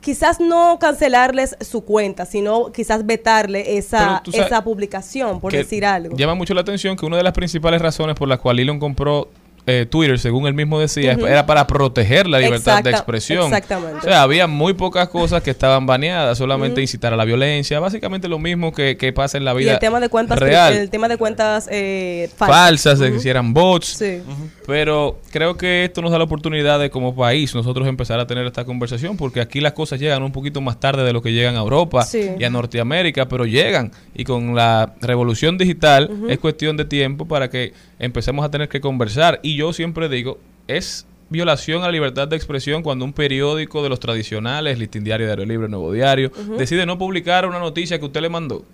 Quizás no cancelarles su cuenta, sino quizás vetarle esa, esa publicación, por decir algo. Llama mucho la atención que una de las principales razones por las cuales Elon compró eh, Twitter, según él mismo decía, era para proteger la libertad de expresión. exactamente. O sea, había muy pocas cosas que estaban baneadas, solamente incitar a la violencia, básicamente lo mismo que, que pasa en la y vida el tema de cuentas, real. el tema de cuentas eh, falsas, de que hicieran bots. Sí. Pero creo que esto nos da la oportunidad de como país nosotros empezar a tener esta conversación porque aquí las cosas llegan un poquito más tarde de lo que llegan a Europa Sí. y a Norteamérica, pero llegan y con la revolución digital es cuestión de tiempo para que empecemos a tener que conversar y yo siempre digo, es violación a la libertad de expresión cuando un periódico de los tradicionales, Listín Diario, Diario Libre, Nuevo Diario, decide no publicar una noticia que usted le mandó.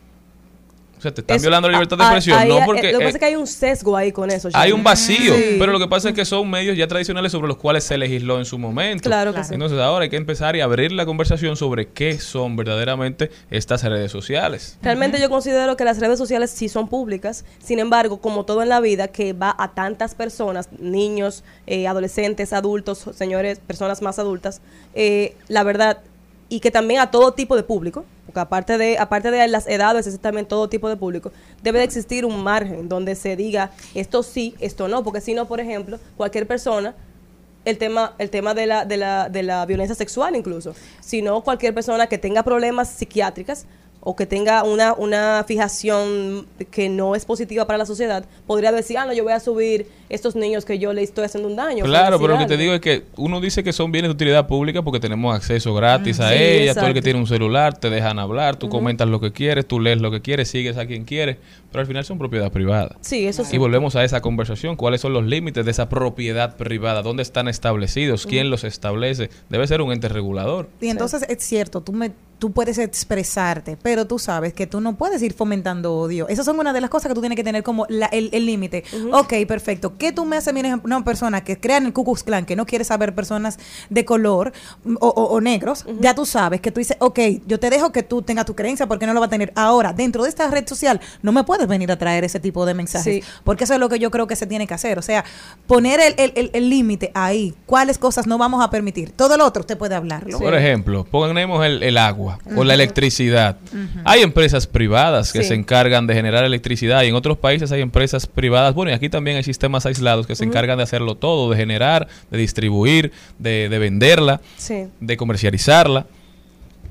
O sea, te están Eso- violando la libertad de expresión, ahí- no eh, porque... lo que eh, pasa es que hay un sesgo ahí con eso. hay un vacío, Sí. pero lo que pasa es que son medios ya tradicionales sobre los cuales se legisló en su momento. Claro que sí. Entonces ahora hay que empezar y abrir la conversación sobre qué son verdaderamente estas redes sociales. Realmente yo considero que las redes sociales sí son públicas, sin embargo, como todo en la vida que va a tantas personas, niños, eh, adolescentes, adultos, señores, personas más adultas, eh, la verdad, y que también a todo tipo de público, porque aparte de, aparte de las edades, es también todo tipo de público, debe de existir un margen donde se diga esto sí, esto no, porque si no, por ejemplo, cualquier persona el tema el tema de la, de la, de la violencia sexual incluso, sino cualquier persona que tenga problemas psiquiátricas o que tenga una, una fijación que no es positiva para la sociedad, podría decir, ah, no, yo voy a subir estos niños que yo le estoy haciendo un daño. Claro, pero lo que te digo es que uno dice que son bienes de utilidad pública porque tenemos acceso gratis a Sí, ella, todo el que exacto. tiene un celular te dejan hablar, tú comentas lo que quieres, tú lees lo que quieres, sigues a quien quieres, pero al final son propiedad privada. Sí, eso sí. Y volvemos a esa conversación, ¿cuáles son los límites de esa propiedad privada? ¿Dónde están establecidos? ¿Quién los establece? Debe ser un ente regulador. Y entonces es cierto, tú me tú puedes expresarte, pero tú sabes que tú no puedes ir fomentando odio. Esas son una de las cosas que tú tienes que tener como la- el el límite. Ok, perfecto. ¿Qué tú me haces, mira, una persona que crea en el Ku Klux Klan, que no quiere saber personas de color mm, o, o- o negros? Ya tú sabes que tú dices, ok, yo te dejo que tú tengas tu creencia porque no lo va a tener. Ahora, dentro de esta red social, no me puedes venir a traer ese tipo de mensajes. Sí. Porque eso es lo que yo creo que se tiene que hacer. O sea, poner el- el- el el límite ahí. ¿Cuáles cosas no vamos a permitir? Todo lo otro usted puede hablarlo. Por ejemplo, ponemos el, el agua o la electricidad. Hay empresas privadas que Sí. se encargan de generar electricidad y en otros países hay empresas privadas. Bueno, y aquí también hay sistemas aislados que se encargan de hacerlo todo, de generar, de distribuir, de, de venderla, Sí. de comercializarla.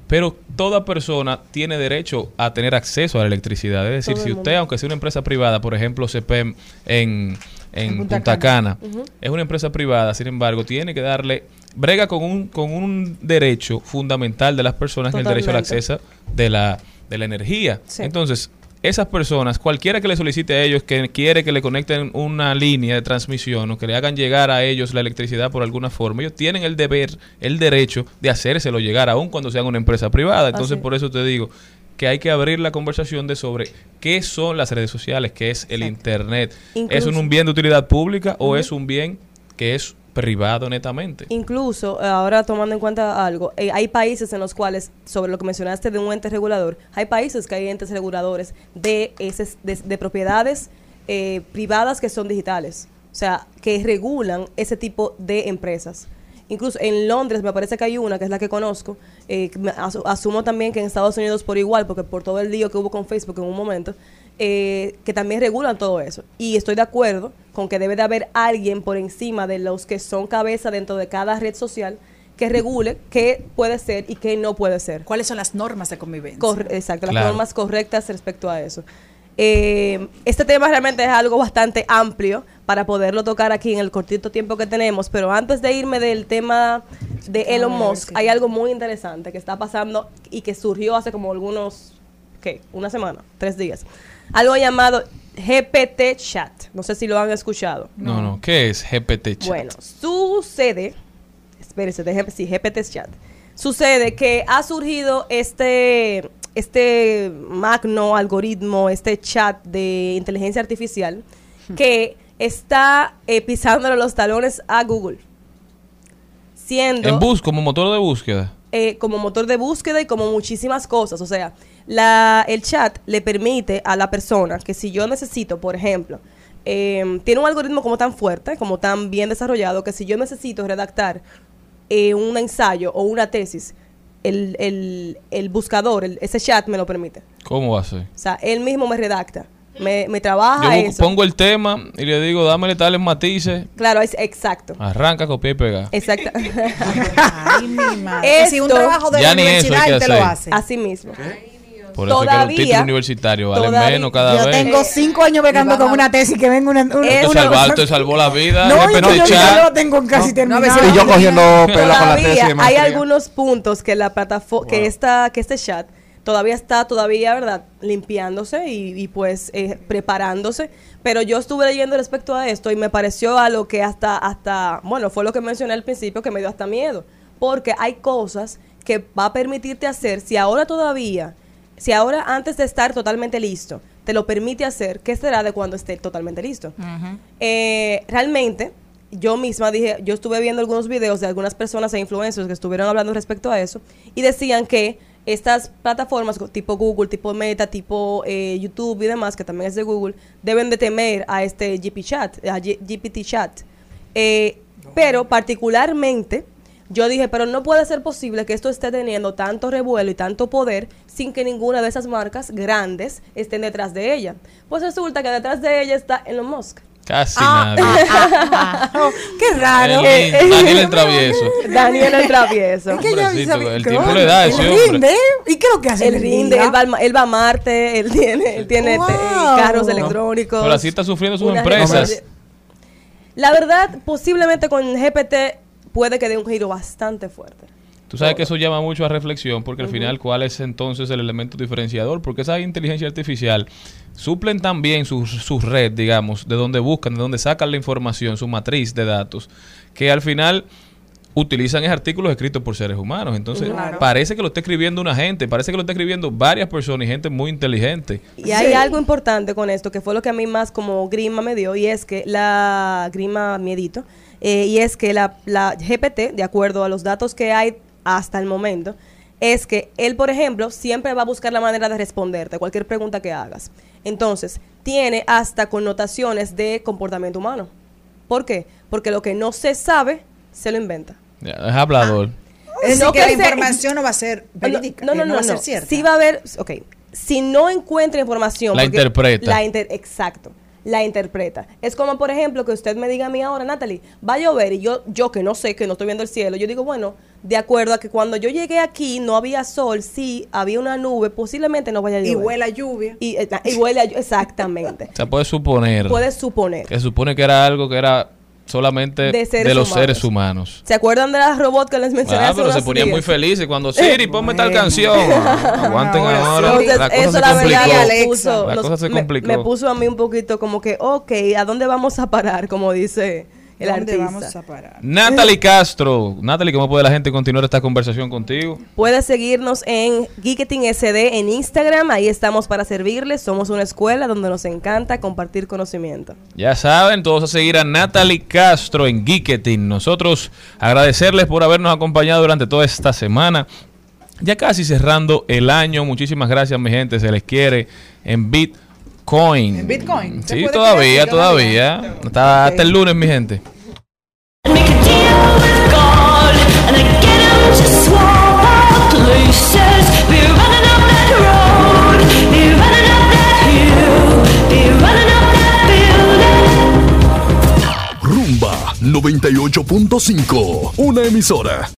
Pero toda persona tiene derecho a tener acceso a la electricidad. Es decir, si usted, aunque sea una empresa privada, por ejemplo, CPEM en, en Punta Punta, Cana. Cana. Es una empresa privada, sin embargo, tiene que darle, brega con un, con un derecho fundamental de las personas, que es el derecho al acceso de la, de la energía. Sí. Entonces, esas personas, cualquiera que le solicite a ellos que quiere que le conecten una línea de transmisión o que le hagan llegar a ellos la electricidad por alguna forma, ellos tienen el deber, el derecho de hacérselo llegar, aun cuando sean una empresa privada. Entonces, Así. por eso te digo que hay que abrir la conversación de sobre qué son las redes sociales, qué es el Internet. ¿Es un bien de utilidad pública o es un bien que es privado netamente? Incluso, eh, ahora tomando en cuenta algo, eh, hay países en los cuales, sobre lo que mencionaste de un ente regulador, hay países que hay entes reguladores de, ese, de, de propiedades eh, privadas que son digitales, o sea, que regulan ese tipo de empresas. Incluso en Londres me parece que hay una, que es la que conozco, eh, asumo también que en Estados Unidos por igual, porque por todo el lío que hubo con Facebook en un momento, eh, que también regulan todo eso. Y estoy de acuerdo con que debe de haber alguien por encima de los que son cabeza dentro de cada red social que regule qué puede ser y qué no puede ser. ¿Cuáles son las normas de convivencia? Corre- exacto, las Claro. normas correctas respecto a eso. Eh, este tema realmente es algo bastante amplio para poderlo tocar aquí en el cortito tiempo que tenemos, pero antes de irme del tema de Elon Musk, hay algo muy interesante que está pasando y que surgió hace como algunos, ¿qué? Una semana, tres días. Algo llamado GPT Chat. No sé si lo han escuchado. No, no. ¿Qué es GPT chat? Bueno, sucede, espérese, déjeme, sí, GPT Chat. Sucede que ha surgido este, este magno algoritmo, este chat de inteligencia artificial que está eh, pisándole los talones a Google. Siendo En bus, como motor de búsqueda. eh, como motor de búsqueda y como muchísimas cosas. O sea, la, el chat le permite a la persona que si yo necesito, por ejemplo, eh, tiene un algoritmo como tan fuerte, como tan bien desarrollado, que si yo necesito redactar eh, un ensayo o una tesis, el, el- el buscador, el- ese chat me lo permite. ¿Cómo va a ser? O sea, él mismo me redacta, me, me trabaja Yo eso. pongo el tema y le digo, dámele tales matices, Claro, es exacto. arranca, copia y pega. Exacto. *laughs* Ay, mi madre. *laughs* Si un trabajo de Ya la ni eso universidad, él te lo hace. Así mismo. Por eso es que Todavía- los títulos universitarios valen todavía- menos cada Yo vez. tengo cinco años pegando con una tesis que venga una. una, Te una- salvó, te salvó la vida. No, yo ya lo tengo casi terminado. Y yo cogiendo pela con la tesis Todavía hay maestría. algunos puntos que la plataforma, que esta, que este chat todavía está todavía, ¿verdad? Limpiándose y, y, pues eh, preparándose. Pero yo estuve leyendo respecto a esto y me pareció algo que hasta, hasta, bueno, fue lo que mencioné al principio que me dio hasta miedo. Porque hay cosas que va a permitirte hacer si ahora todavía, si ahora antes de estar totalmente listo, te lo permite hacer, ¿qué será de cuando esté totalmente listo? Eh, realmente, yo misma dije, yo estuve viendo algunos videos de algunas personas e influencers que estuvieron hablando respecto a eso y decían que estas plataformas tipo Google, tipo Meta, tipo eh, YouTube y demás, que también es de Google, deben de temer a este GP Chat, a G- GPT Chat. Eh, pero particularmente, yo dije, pero no puede ser posible que esto esté teniendo tanto revuelo y tanto poder sin que ninguna de esas marcas grandes estén detrás de ella. Pues resulta que detrás de ella está Elon Musk. Casi Ah, nadie. *laughs* *laughs* Qué raro. El- Daniel el travieso. Daniel el travieso. Es que yo Pobrecito, el ¿qué tiempo le da a Él ese hombre. rinde. ¿Y qué es lo que hace? Él rinde, él va, él va a Marte, él tiene, él tiene Wow. este, carros electrónicos. Pero así está sufriendo sus empresas. La verdad, posiblemente con GPT puede que dé un giro bastante fuerte. Tú sabes que eso llama mucho a reflexión porque al final, ¿cuál es entonces el elemento diferenciador? Porque esa inteligencia artificial suplen también su, su red, digamos, de donde buscan, de donde sacan la información, su matriz de datos, que al final utilizan esos artículos escritos por seres humanos. Entonces, Claro. parece que lo está escribiendo una gente, parece que lo está escribiendo varias personas y gente muy inteligente. Y hay algo importante con esto, que fue lo que a mí más como grima me dio, y es que la grima miedito, eh, y es que la, la GPT, de acuerdo a los datos que hay hasta el momento, es que él, por ejemplo, siempre va a buscar la manera de responderte cualquier pregunta que hagas. Entonces, tiene hasta connotaciones de comportamiento humano. ¿Por qué? Porque lo que no se sabe, se lo inventa. Ya, Es hablador. Es decir, No que que la se- información no va a ser verídica, No, no, eh, no, va a no. ser cierta. Sí va a haber, ok, si no encuentra información. La interpreta. La inter- exacto. La interpreta. Es como, por ejemplo, que usted me diga a mí ahora, Natalie, va a llover y yo, yo que no sé, que no estoy viendo el cielo, yo digo, bueno, de acuerdo a que cuando yo llegué aquí no había sol, sí, había una nube, posiblemente no vaya a llover. Y huele a lluvia. Y, eh, y huele a llu- exactamente. *laughs* O sea, puedes suponer Puedes suponer. que supone que era algo que era solamente De de, los humanos. seres humanos. ¿Se acuerdan de las robots que les mencioné Ah, hace pero se ponían días? muy felices cuando Siri, ponme tal canción. Aguanten ahora. Entonces, la cosa eso se la verdad complicó. me puso, La cosa se me- complicó. Me, puso a mí un poquito como que, ok, ¿a dónde vamos a parar? Como dice el ¿Dónde artista. vamos a parar? Natalie Castro. Natalie, ¿cómo puede la gente continuar esta conversación contigo? Puedes seguirnos en Geeketing SD en Instagram, ahí estamos para servirles. Somos una escuela donde nos encanta compartir conocimiento. Ya saben, todos a seguir a Natalie Castro en Geeketing. Nosotros agradecerles por habernos acompañado durante toda esta semana. Ya casi cerrando el año. Muchísimas gracias, mi gente. Se les quiere en Bitcoin. ¿En Bitcoin? ¿Se Sí, todavía, todavía. Hasta, hasta el lunes, mi gente. Rumba 98.5, una emisora